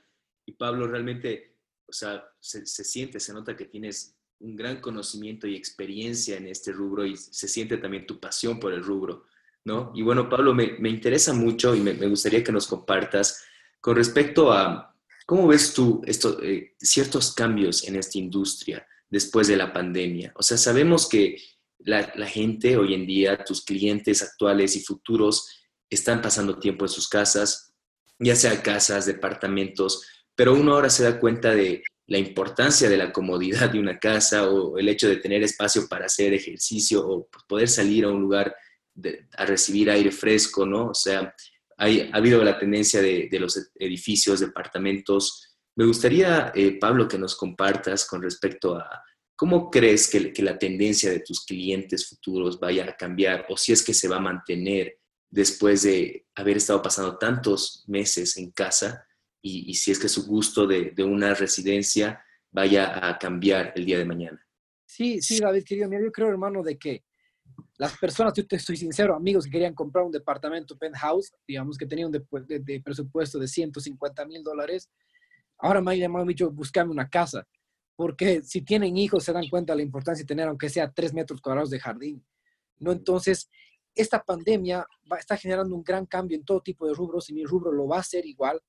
Y Pablo, realmente, o sea, se, siente, se nota que tienes un gran conocimiento y experiencia en este rubro y se siente también tu pasión por el rubro, ¿no? Y bueno, Pablo, me, interesa mucho y me, gustaría que nos compartas con respecto a cómo ves tú esto, eh, ciertos cambios en esta industria después de la pandemia. O sea, sabemos que la, gente hoy en día, tus clientes actuales y futuros, están pasando tiempo en sus casas, ya sea casas, departamentos, pero uno ahora se da cuenta de la importancia de la comodidad de una casa o el hecho de tener espacio para hacer ejercicio o poder salir a un lugar a recibir aire fresco, ¿no? O sea, hay, ha habido la tendencia de, los edificios, departamentos. Me gustaría, eh, Pablo, que nos compartas con respecto a ¿Cómo crees que, la tendencia de tus clientes futuros vaya a cambiar o si es que se va a mantener después de haber estado pasando tantos meses en casa y, si es que su gusto de, una residencia vaya a cambiar el día de mañana? Sí, sí, David, querido, yo creo, hermano, de que las personas, yo te estoy sincero, amigos que querían comprar un departamento penthouse, digamos que tenían un de, presupuesto de 150 mil dólares, ahora me han llamado y dicho, buscame una casa porque si tienen hijos se dan cuenta de la importancia de tener aunque sea tres metros cuadrados de jardín. ¿no? Entonces, esta pandemia va, está generando un gran cambio en todo tipo de rubros y mi rubro lo va a hacer igual.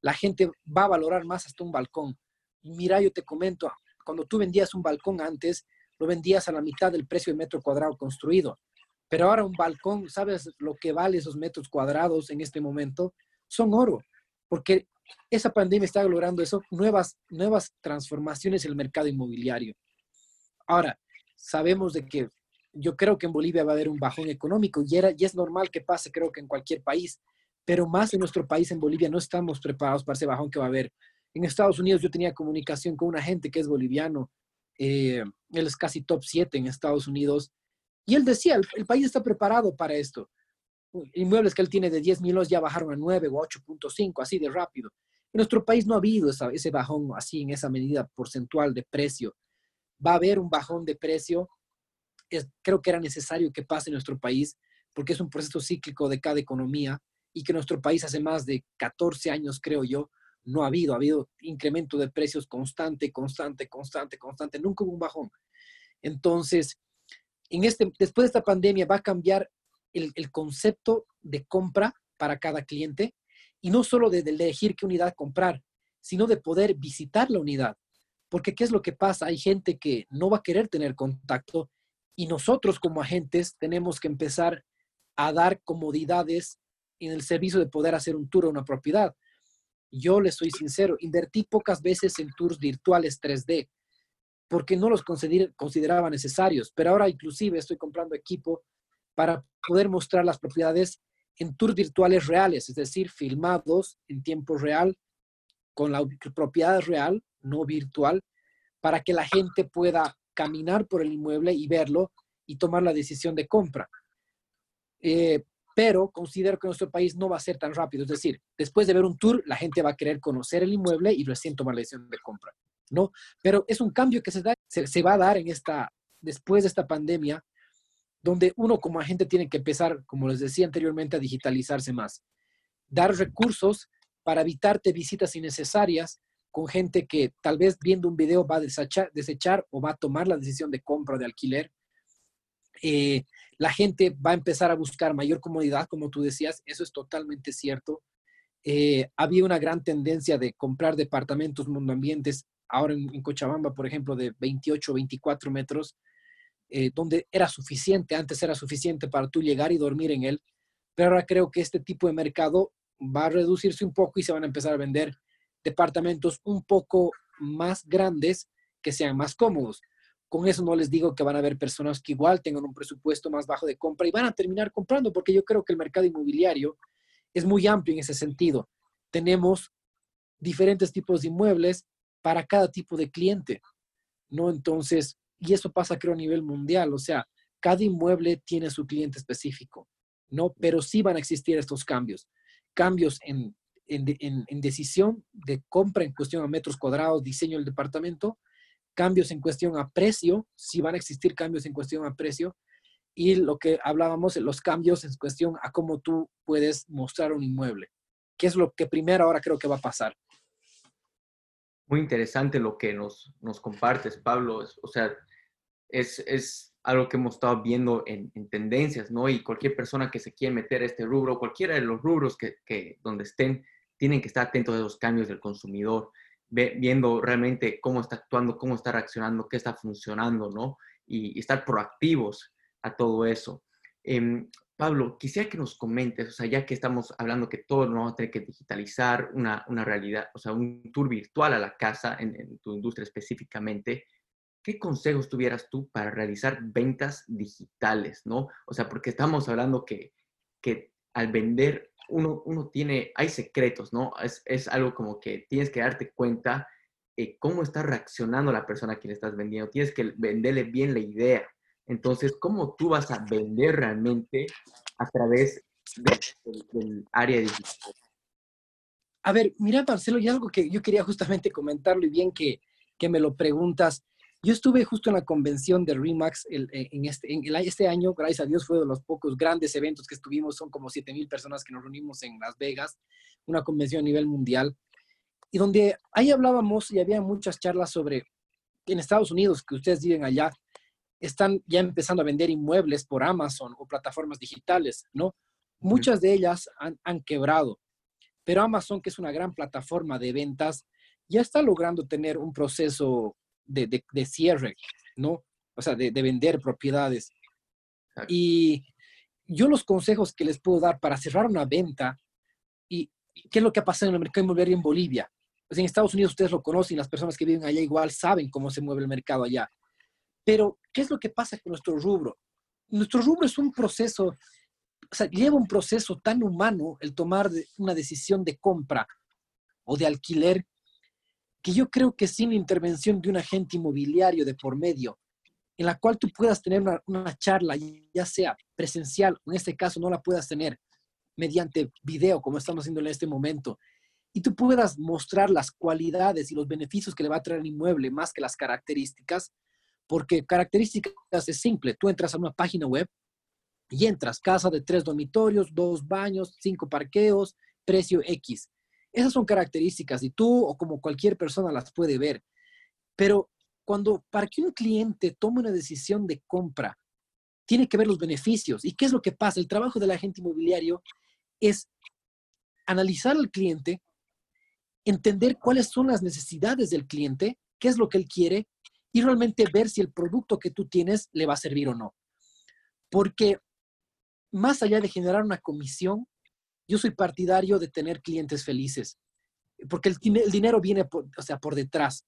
La gente va a valorar más hasta un balcón. Mira, yo te comento, cuando tú vendías un balcón antes, lo vendías a la mitad del precio de metro cuadrado construido. Pero ahora un balcón, ¿sabes lo que vale esos metros cuadrados en este momento? Son oro, porque esa pandemia está logrando eso, nuevas, nuevas transformaciones en el mercado inmobiliario. Ahora, sabemos de que yo creo que en Bolivia va a haber un bajón económico y, era, y es normal que pase, creo que en cualquier país, pero más en nuestro país, en Bolivia, no estamos preparados para ese bajón que va a haber. En Estados Unidos yo tenía comunicación con una gente que es boliviano, eh, él es casi top 7 en Estados Unidos, y él decía, el país está preparado para esto inmuebles que él tiene de 10 millones ya bajaron a 9 o 8.5, así de rápido. En nuestro país no ha habido ese bajón así en esa medida porcentual de precio. Va a haber un bajón de precio. Creo que era necesario que pase en nuestro país porque es un proceso cíclico de cada economía y que nuestro país hace más de 14 años, creo yo, no ha habido. Ha habido incremento de precios constante, constante, constante, constante. Nunca hubo un bajón. Entonces, en este, después de esta pandemia va a cambiar el, concepto de compra para cada cliente y no solo de, elegir qué unidad comprar, sino de poder visitar la unidad. Porque ¿qué es lo que pasa? Hay gente que no va a querer tener contacto y nosotros como agentes tenemos que empezar a dar comodidades en el servicio de poder hacer un tour a una propiedad. Yo les soy sincero, invertí pocas veces en tours virtuales 3D porque no los consideraba necesarios, pero ahora inclusive estoy comprando equipo para poder mostrar las propiedades en tours virtuales reales, es decir, filmados en tiempo real con la propiedad real, no virtual, para que la gente pueda caminar por el inmueble y verlo y tomar la decisión de compra. Eh, pero considero que nuestro país no va a ser tan rápido. Es decir, después de ver un tour, la gente va a querer conocer el inmueble y recién tomar la decisión de compra. ¿no? Pero es un cambio que se, da, se va a dar en esta, después de esta pandemia, donde uno como agente tiene que empezar, como les decía anteriormente, a digitalizarse más. Dar recursos para evitarte visitas innecesarias con gente que tal vez viendo un video va a desechar, o va a tomar la decisión de compra o de alquiler. Eh, la gente va a empezar a buscar mayor comodidad, como tú decías, eso es totalmente cierto. eh, había una gran tendencia de comprar departamentos mundoambientes, ahora en, Cochabamba, por ejemplo, de 28 o 24 metros, eh, donde era suficiente, antes era suficiente para tú llegar y dormir en él, pero ahora creo que este tipo de mercado va a reducirse un poco y se van a empezar a vender departamentos un poco más grandes que sean más cómodos. Con eso no les digo que van a haber personas que igual tengan un presupuesto más bajo de compra y van a terminar comprando, porque yo creo que el mercado inmobiliario es muy amplio en ese sentido. Tenemos diferentes tipos de inmuebles para cada tipo de cliente, ¿no? Entonces, y eso pasa creo a nivel mundial, o sea, cada inmueble tiene su cliente específico, ¿no? Pero sí van a existir estos cambios, cambios en, en, en decisión de compra en cuestión a metros cuadrados, diseño del departamento, cambios en cuestión a precio, si van a existir cambios en cuestión a precio, y lo que hablábamos, los cambios en cuestión a cómo tú puedes mostrar un inmueble, que es lo que primero ahora creo que va a pasar. Muy interesante lo que nos, nos compartes, Pablo. o sea, es, es, algo que hemos estado viendo en, en, tendencias, ¿no? Y cualquier persona que se quiera meter a este rubro, cualquiera de los rubros que, que donde estén, tienen que estar atentos a los cambios del consumidor viendo realmente cómo está actuando, cómo está reaccionando, qué está funcionando, ¿no? Y, estar proactivos a todo eso. Em, Pablo, quisiera que nos comentes, o sea, ya que estamos hablando que todos vamos a tener que digitalizar una, una realidad, o sea, un tour virtual a la casa en, en, tu industria específicamente, ¿qué consejos tuvieras tú para realizar ventas digitales, no? O sea, porque estamos hablando que, que al vender uno, uno tiene, hay secretos, ¿no? Es, es, algo como que tienes que darte cuenta eh, cómo está reaccionando la persona a quien estás vendiendo. Tienes que venderle bien la idea. Entonces, ¿cómo tú vas a vender realmente a través del área digital? A ver, mira, Marcelo, y algo que yo quería justamente comentarlo y bien que, que me lo preguntas. Yo estuve justo en la convención de Remax eh, en, este, en este año, gracias a Dios, fue de los pocos grandes eventos que estuvimos, son como 7 mil personas que nos reunimos en Las Vegas, una convención a nivel mundial, y donde ahí hablábamos y había muchas charlas sobre, en Estados Unidos, que ustedes viven allá, están ya empezando a vender inmuebles por Amazon o plataformas digitales, ¿no? Muchas de ellas han, han quebrado, pero Amazon, que es una gran plataforma de ventas, ya está logrando tener un proceso de, cierre, ¿no? O sea, de, vender propiedades. Y yo los consejos que les puedo dar para cerrar una venta, y qué es lo que ha pasado en el mercado inmobiliario en Bolivia. Pues en Estados Unidos ustedes lo conocen, las personas que viven allá igual saben cómo se mueve el mercado allá. Pero, ¿qué es lo que pasa con nuestro rubro? Nuestro rubro es un proceso, o sea, lleva un proceso tan humano el tomar una decisión de compra o de alquiler que yo creo que sin intervención de un agente inmobiliario de por medio, en la cual tú puedas tener una, charla, ya sea presencial, en este caso no la puedas tener mediante video, como estamos haciendo en este momento, y tú puedas mostrar las cualidades y los beneficios que le va a traer el inmueble más que las características, porque características es simple, tú entras a una página web y entras, casa de tres dormitorios, dos baños, cinco parqueos, precio X. Esas son características y tú o como cualquier persona las puede ver. Pero cuando para que un cliente tome una decisión de compra, tiene que ver los beneficios. ¿Y qué es lo que pasa? El trabajo del agente inmobiliario es analizar al cliente, entender cuáles son las necesidades del cliente, qué es lo que él quiere y realmente ver si el producto que tú tienes le va a servir o no. Porque más allá de generar una comisión, yo soy partidario de tener clientes felices, porque el, dinero viene por, o sea, por detrás.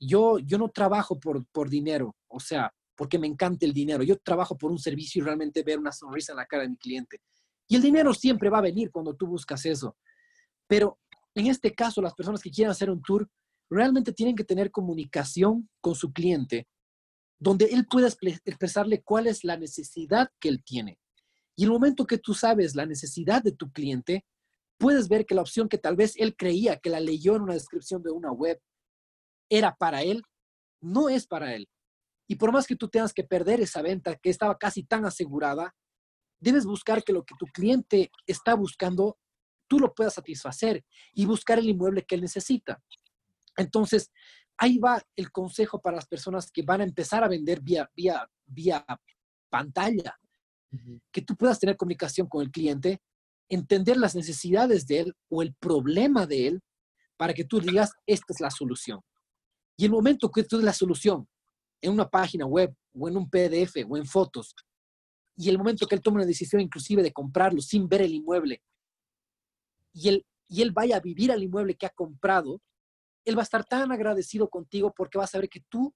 Yo, yo no trabajo por, por dinero, o sea, porque me encanta el dinero. Yo trabajo por un servicio y realmente ver una sonrisa en la cara de mi cliente. Y el dinero siempre va a venir cuando tú buscas eso. Pero en este caso, las personas que quieran hacer un tour realmente tienen que tener comunicación con su cliente, donde él pueda expresarle cuál es la necesidad que él tiene. Y el momento que tú sabes la necesidad de tu cliente, puedes ver que la opción que tal vez él creía que la leyó en una descripción de una web era para él, no es para él. Y por más que tú tengas que perder esa venta que estaba casi tan asegurada, debes buscar que lo que tu cliente está buscando, tú lo puedas satisfacer y buscar el inmueble que él necesita. Entonces, ahí va el consejo para las personas que van a empezar a vender vía, vía, vía pantalla que tú puedas tener comunicación con el cliente, entender las necesidades de él o el problema de él para que tú digas, esta es la solución. Y el momento que tú des la solución en una página web o en un PDF o en fotos, y el momento que él tome una decisión inclusive de comprarlo sin ver el inmueble, y él, y él vaya a vivir al inmueble que ha comprado, él va a estar tan agradecido contigo porque va a saber que tú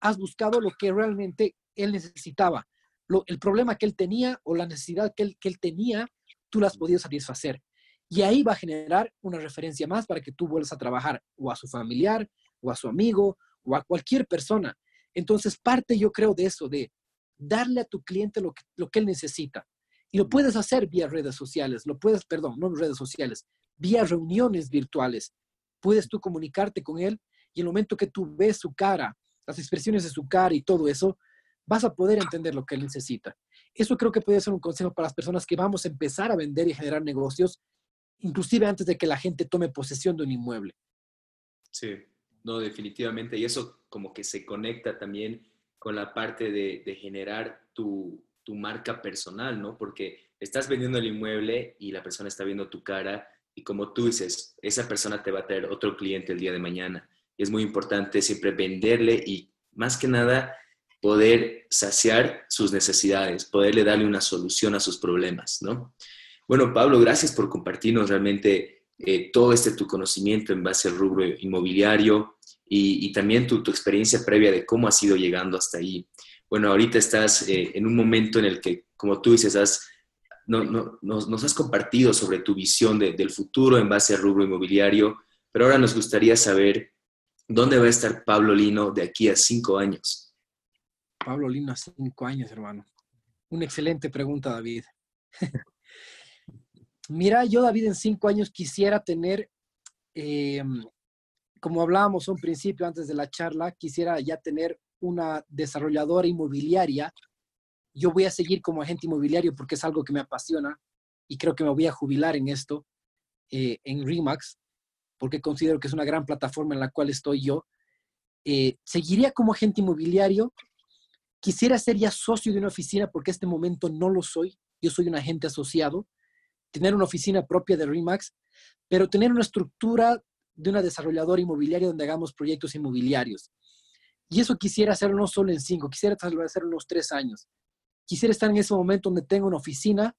has buscado lo que realmente él necesitaba. Lo, el problema que él tenía o la necesidad que él, que él tenía, tú la has podido satisfacer. Y ahí va a generar una referencia más para que tú vuelvas a trabajar o a su familiar, o a su amigo, o a cualquier persona. Entonces, parte yo creo de eso, de darle a tu cliente lo que, lo que él necesita. Y lo puedes hacer vía redes sociales, lo puedes, perdón, no redes sociales, vía reuniones virtuales. Puedes tú comunicarte con él y el momento que tú ves su cara, las expresiones de su cara y todo eso, vas a poder entender lo que él necesita. Eso creo que puede ser un consejo para las personas que vamos a empezar a vender y generar negocios, inclusive antes de que la gente tome posesión de un inmueble. Sí, no, definitivamente. Y eso como que se conecta también con la parte de, generar tu, tu, marca personal, ¿no? Porque estás vendiendo el inmueble y la persona está viendo tu cara y como tú dices, esa persona te va a traer otro cliente el día de mañana. Y es muy importante siempre venderle y más que nada poder saciar sus necesidades, poderle darle una solución a sus problemas, ¿no? Bueno, Pablo, gracias por compartirnos realmente eh, todo este tu conocimiento en base al rubro inmobiliario y, también tu, tu, experiencia previa de cómo has ido llegando hasta ahí. Bueno, ahorita estás eh, en un momento en el que, como tú dices, has, no, no, nos, nos, has compartido sobre tu visión de, del futuro en base al rubro inmobiliario, pero ahora nos gustaría saber dónde va a estar Pablo Lino de aquí a cinco años. Pablo Lino cinco años, hermano. Una excelente pregunta, David. Mira, yo, David, en cinco años quisiera tener, eh, como hablábamos un principio antes de la charla, quisiera ya tener una desarrolladora inmobiliaria. Yo voy a seguir como agente inmobiliario porque es algo que me apasiona y creo que me voy a jubilar en esto, eh, en Remax, porque considero que es una gran plataforma en la cual estoy yo. Eh, seguiría como agente inmobiliario. Quisiera ser ya socio de una oficina porque en este momento no lo soy. Yo soy un agente asociado tener una oficina propia de REMAX, pero tener una estructura de una desarrolladora inmobiliaria donde hagamos proyectos inmobiliarios. Y eso quisiera hacerlo no solo en cinco, quisiera hacerlo en unos tres años. Quisiera estar en ese momento donde tengo una oficina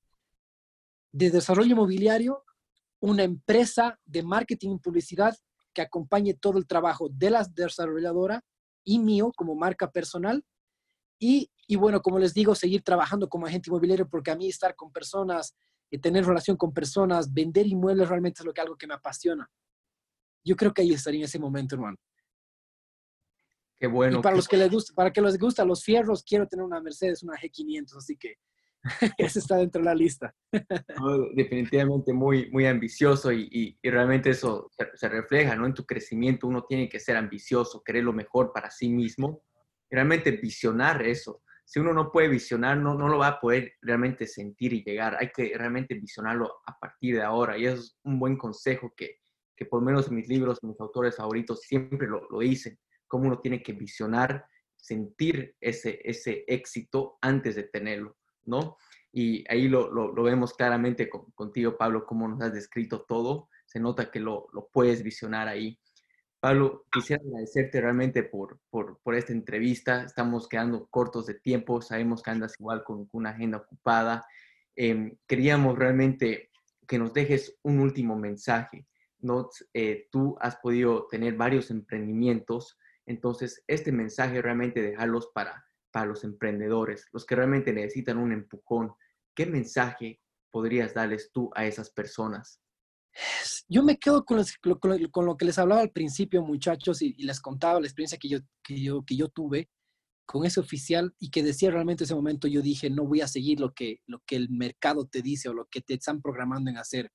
de desarrollo inmobiliario, una empresa de marketing y publicidad que acompañe todo el trabajo de la desarrolladora y mío como marca personal. Y, y bueno, como les digo, seguir trabajando como agente inmobiliario porque a mí estar con personas tener relación con personas, vender inmuebles realmente es lo que algo que me apasiona. Yo creo que ahí estaría en ese momento, hermano. Qué bueno. Y para los que les gusta, para que les gusta los fierros, quiero tener una Mercedes, una G500, así que ese está dentro de la lista. definitivamente muy, muy ambicioso y, y, realmente eso se, se, refleja, ¿no? En tu crecimiento uno tiene que ser ambicioso, querer lo mejor para sí mismo, realmente visionar eso si uno no puede visionar, no, no lo va a poder realmente sentir y llegar. Hay que realmente visionarlo a partir de ahora. Y eso es un buen consejo que, que por lo menos en mis libros, mis autores favoritos siempre lo, lo dicen, cómo uno tiene que visionar, sentir ese, ese éxito antes de tenerlo, ¿no? Y ahí lo, lo, lo vemos claramente contigo, Pablo, cómo nos has descrito todo. Se nota que lo, lo puedes visionar ahí. Pablo, quisiera agradecerte realmente por, por, por, esta entrevista. Estamos quedando cortos de tiempo, sabemos que andas igual con, una agenda ocupada. Eh, queríamos realmente que nos dejes un último mensaje. ¿no? Eh, tú has podido tener varios emprendimientos, entonces este mensaje realmente dejarlos para, para los emprendedores, los que realmente necesitan un empujón. ¿Qué mensaje podrías darles tú a esas personas? Yo me quedo con, lo que les hablaba al principio, muchachos, y, les contaba la experiencia que yo, que, yo, que yo tuve con ese oficial y que decía realmente en ese momento, yo dije, no voy a seguir lo que, lo que el mercado te dice o lo que te están programando en hacer.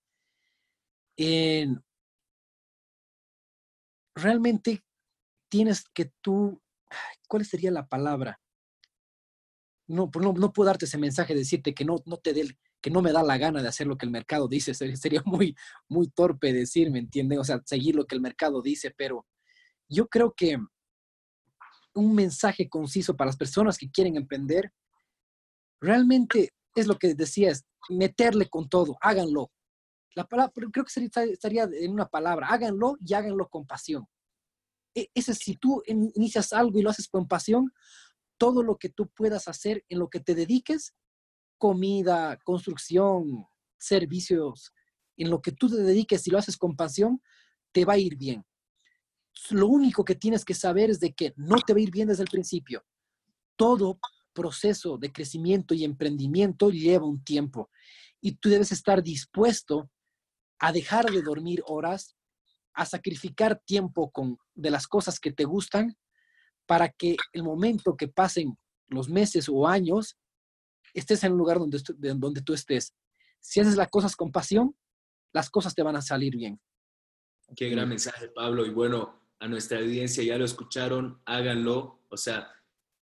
realmente tienes que tú, ¿cuál sería la palabra? No, no, no puedo darte ese mensaje, decirte que no, no te dé que no me da la gana de hacer lo que el mercado dice. Sería muy, muy torpe decir, ¿me entienden? O sea, seguir lo que el mercado dice, pero yo creo que un mensaje conciso para las personas que quieren emprender, realmente es lo que decías, meterle con todo, háganlo. La palabra, creo que sería, estaría en una palabra, háganlo y háganlo con pasión. E, ese, si tú inicias algo y lo haces con pasión, todo lo que tú puedas hacer en lo que te dediques, comida, construcción, servicios, en lo que tú te dediques y lo haces con pasión, te va a ir bien. Lo único que tienes que saber es de que no te va a ir bien desde el principio. Todo proceso de crecimiento y emprendimiento lleva un tiempo y tú debes estar dispuesto a dejar de dormir horas, a sacrificar tiempo con, de las cosas que te gustan para que el momento que pasen los meses o años, estés en el lugar donde, donde tú estés. Si haces las cosas con pasión, las cosas te van a salir bien. Qué gran mensaje, Pablo. Y bueno, a nuestra audiencia ya lo escucharon, háganlo. O sea,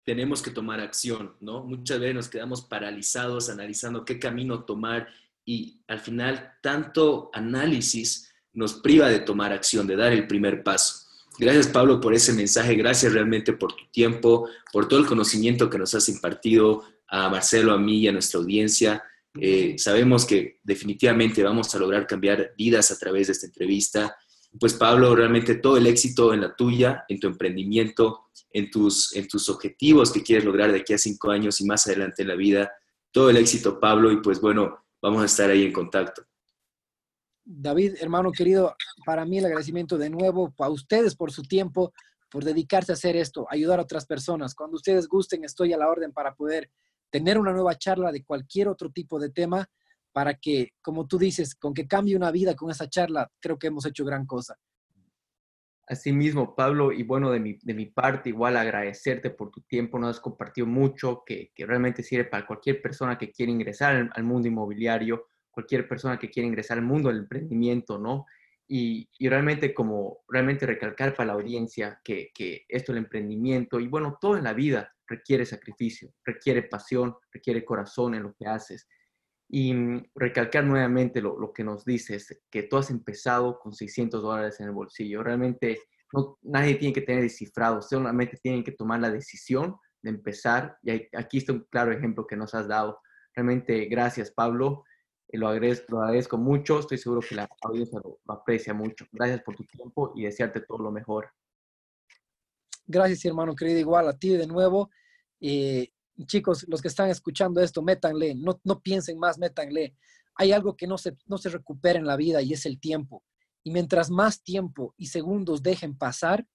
tenemos que tomar acción, ¿no? Muchas veces nos quedamos paralizados analizando qué camino tomar y al final tanto análisis nos priva de tomar acción, de dar el primer paso. Gracias Pablo por ese mensaje, gracias realmente por tu tiempo, por todo el conocimiento que nos has impartido a Marcelo, a mí y a nuestra audiencia. Eh, sabemos que definitivamente vamos a lograr cambiar vidas a través de esta entrevista pues Pablo, realmente todo el éxito en la tuya, en tu emprendimiento, en tus, en tus objetivos que quieres lograr de aquí a cinco años y más adelante en la vida. Todo el éxito, Pablo, y pues bueno, vamos a estar ahí en contacto. David, hermano querido, para mí el agradecimiento de nuevo a ustedes por su tiempo, por dedicarse a hacer esto, ayudar a otras personas. Cuando ustedes gusten, estoy a la orden para poder tener una nueva charla de cualquier otro tipo de tema para que, como tú dices, con que cambie una vida con esa charla, creo que hemos hecho gran cosa. Asimismo, Pablo, y bueno, de mi, de mi parte, igual agradecerte por tu tiempo, nos has compartido mucho que, que realmente sirve para cualquier persona que quiere ingresar al, mundo inmobiliario, cualquier persona que quiere ingresar al mundo del emprendimiento, ¿no? Y, realmente como realmente recalcar para la audiencia que, que, esto el emprendimiento y bueno, todo en la vida requiere sacrificio, requiere pasión, requiere corazón en lo que haces. Y mm, recalcar nuevamente lo, que nos dices, que tú has empezado con 600 dólares en el bolsillo. Realmente no, nadie tiene que tener descifrado, solamente tienen que tomar la decisión de empezar. Y aquí está un claro ejemplo que nos has dado. Realmente gracias, Pablo. Eh, lo, agradezco, mucho. Estoy seguro que la audiencia lo, aprecia mucho. Gracias por tu tiempo y desearte todo lo mejor. Gracias, hermano querido. Igual a ti de nuevo. Eh, chicos, los que están escuchando esto, métanle, no, no piensen más, métanle. Hay algo que no se, no se recupera en la vida y es el tiempo. Y mientras más tiempo y segundos dejen pasar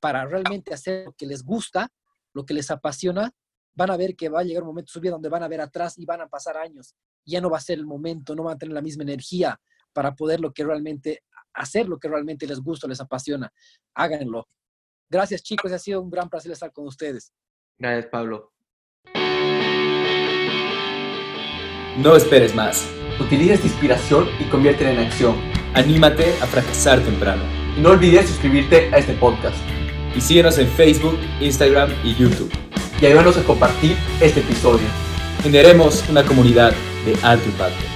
para realmente hacer lo que les gusta, lo que les apasiona, van a ver que va a llegar un momento de su vida donde van a ver atrás y van a pasar años. Ya no va a ser el momento, no van a tener la misma energía para poder lo que realmente hacer lo que realmente les gusta, les apasiona. Háganlo. Gracias chicos, ha sido un gran placer estar con ustedes. Gracias Pablo. No esperes más. Utiliza esta inspiración y conviértela en acción. Anímate a fracasar temprano. Y no olvides suscribirte a este podcast. Y síguenos en Facebook, Instagram y YouTube. Y ayúdanos a compartir este episodio. Generemos una comunidad de alto impacto.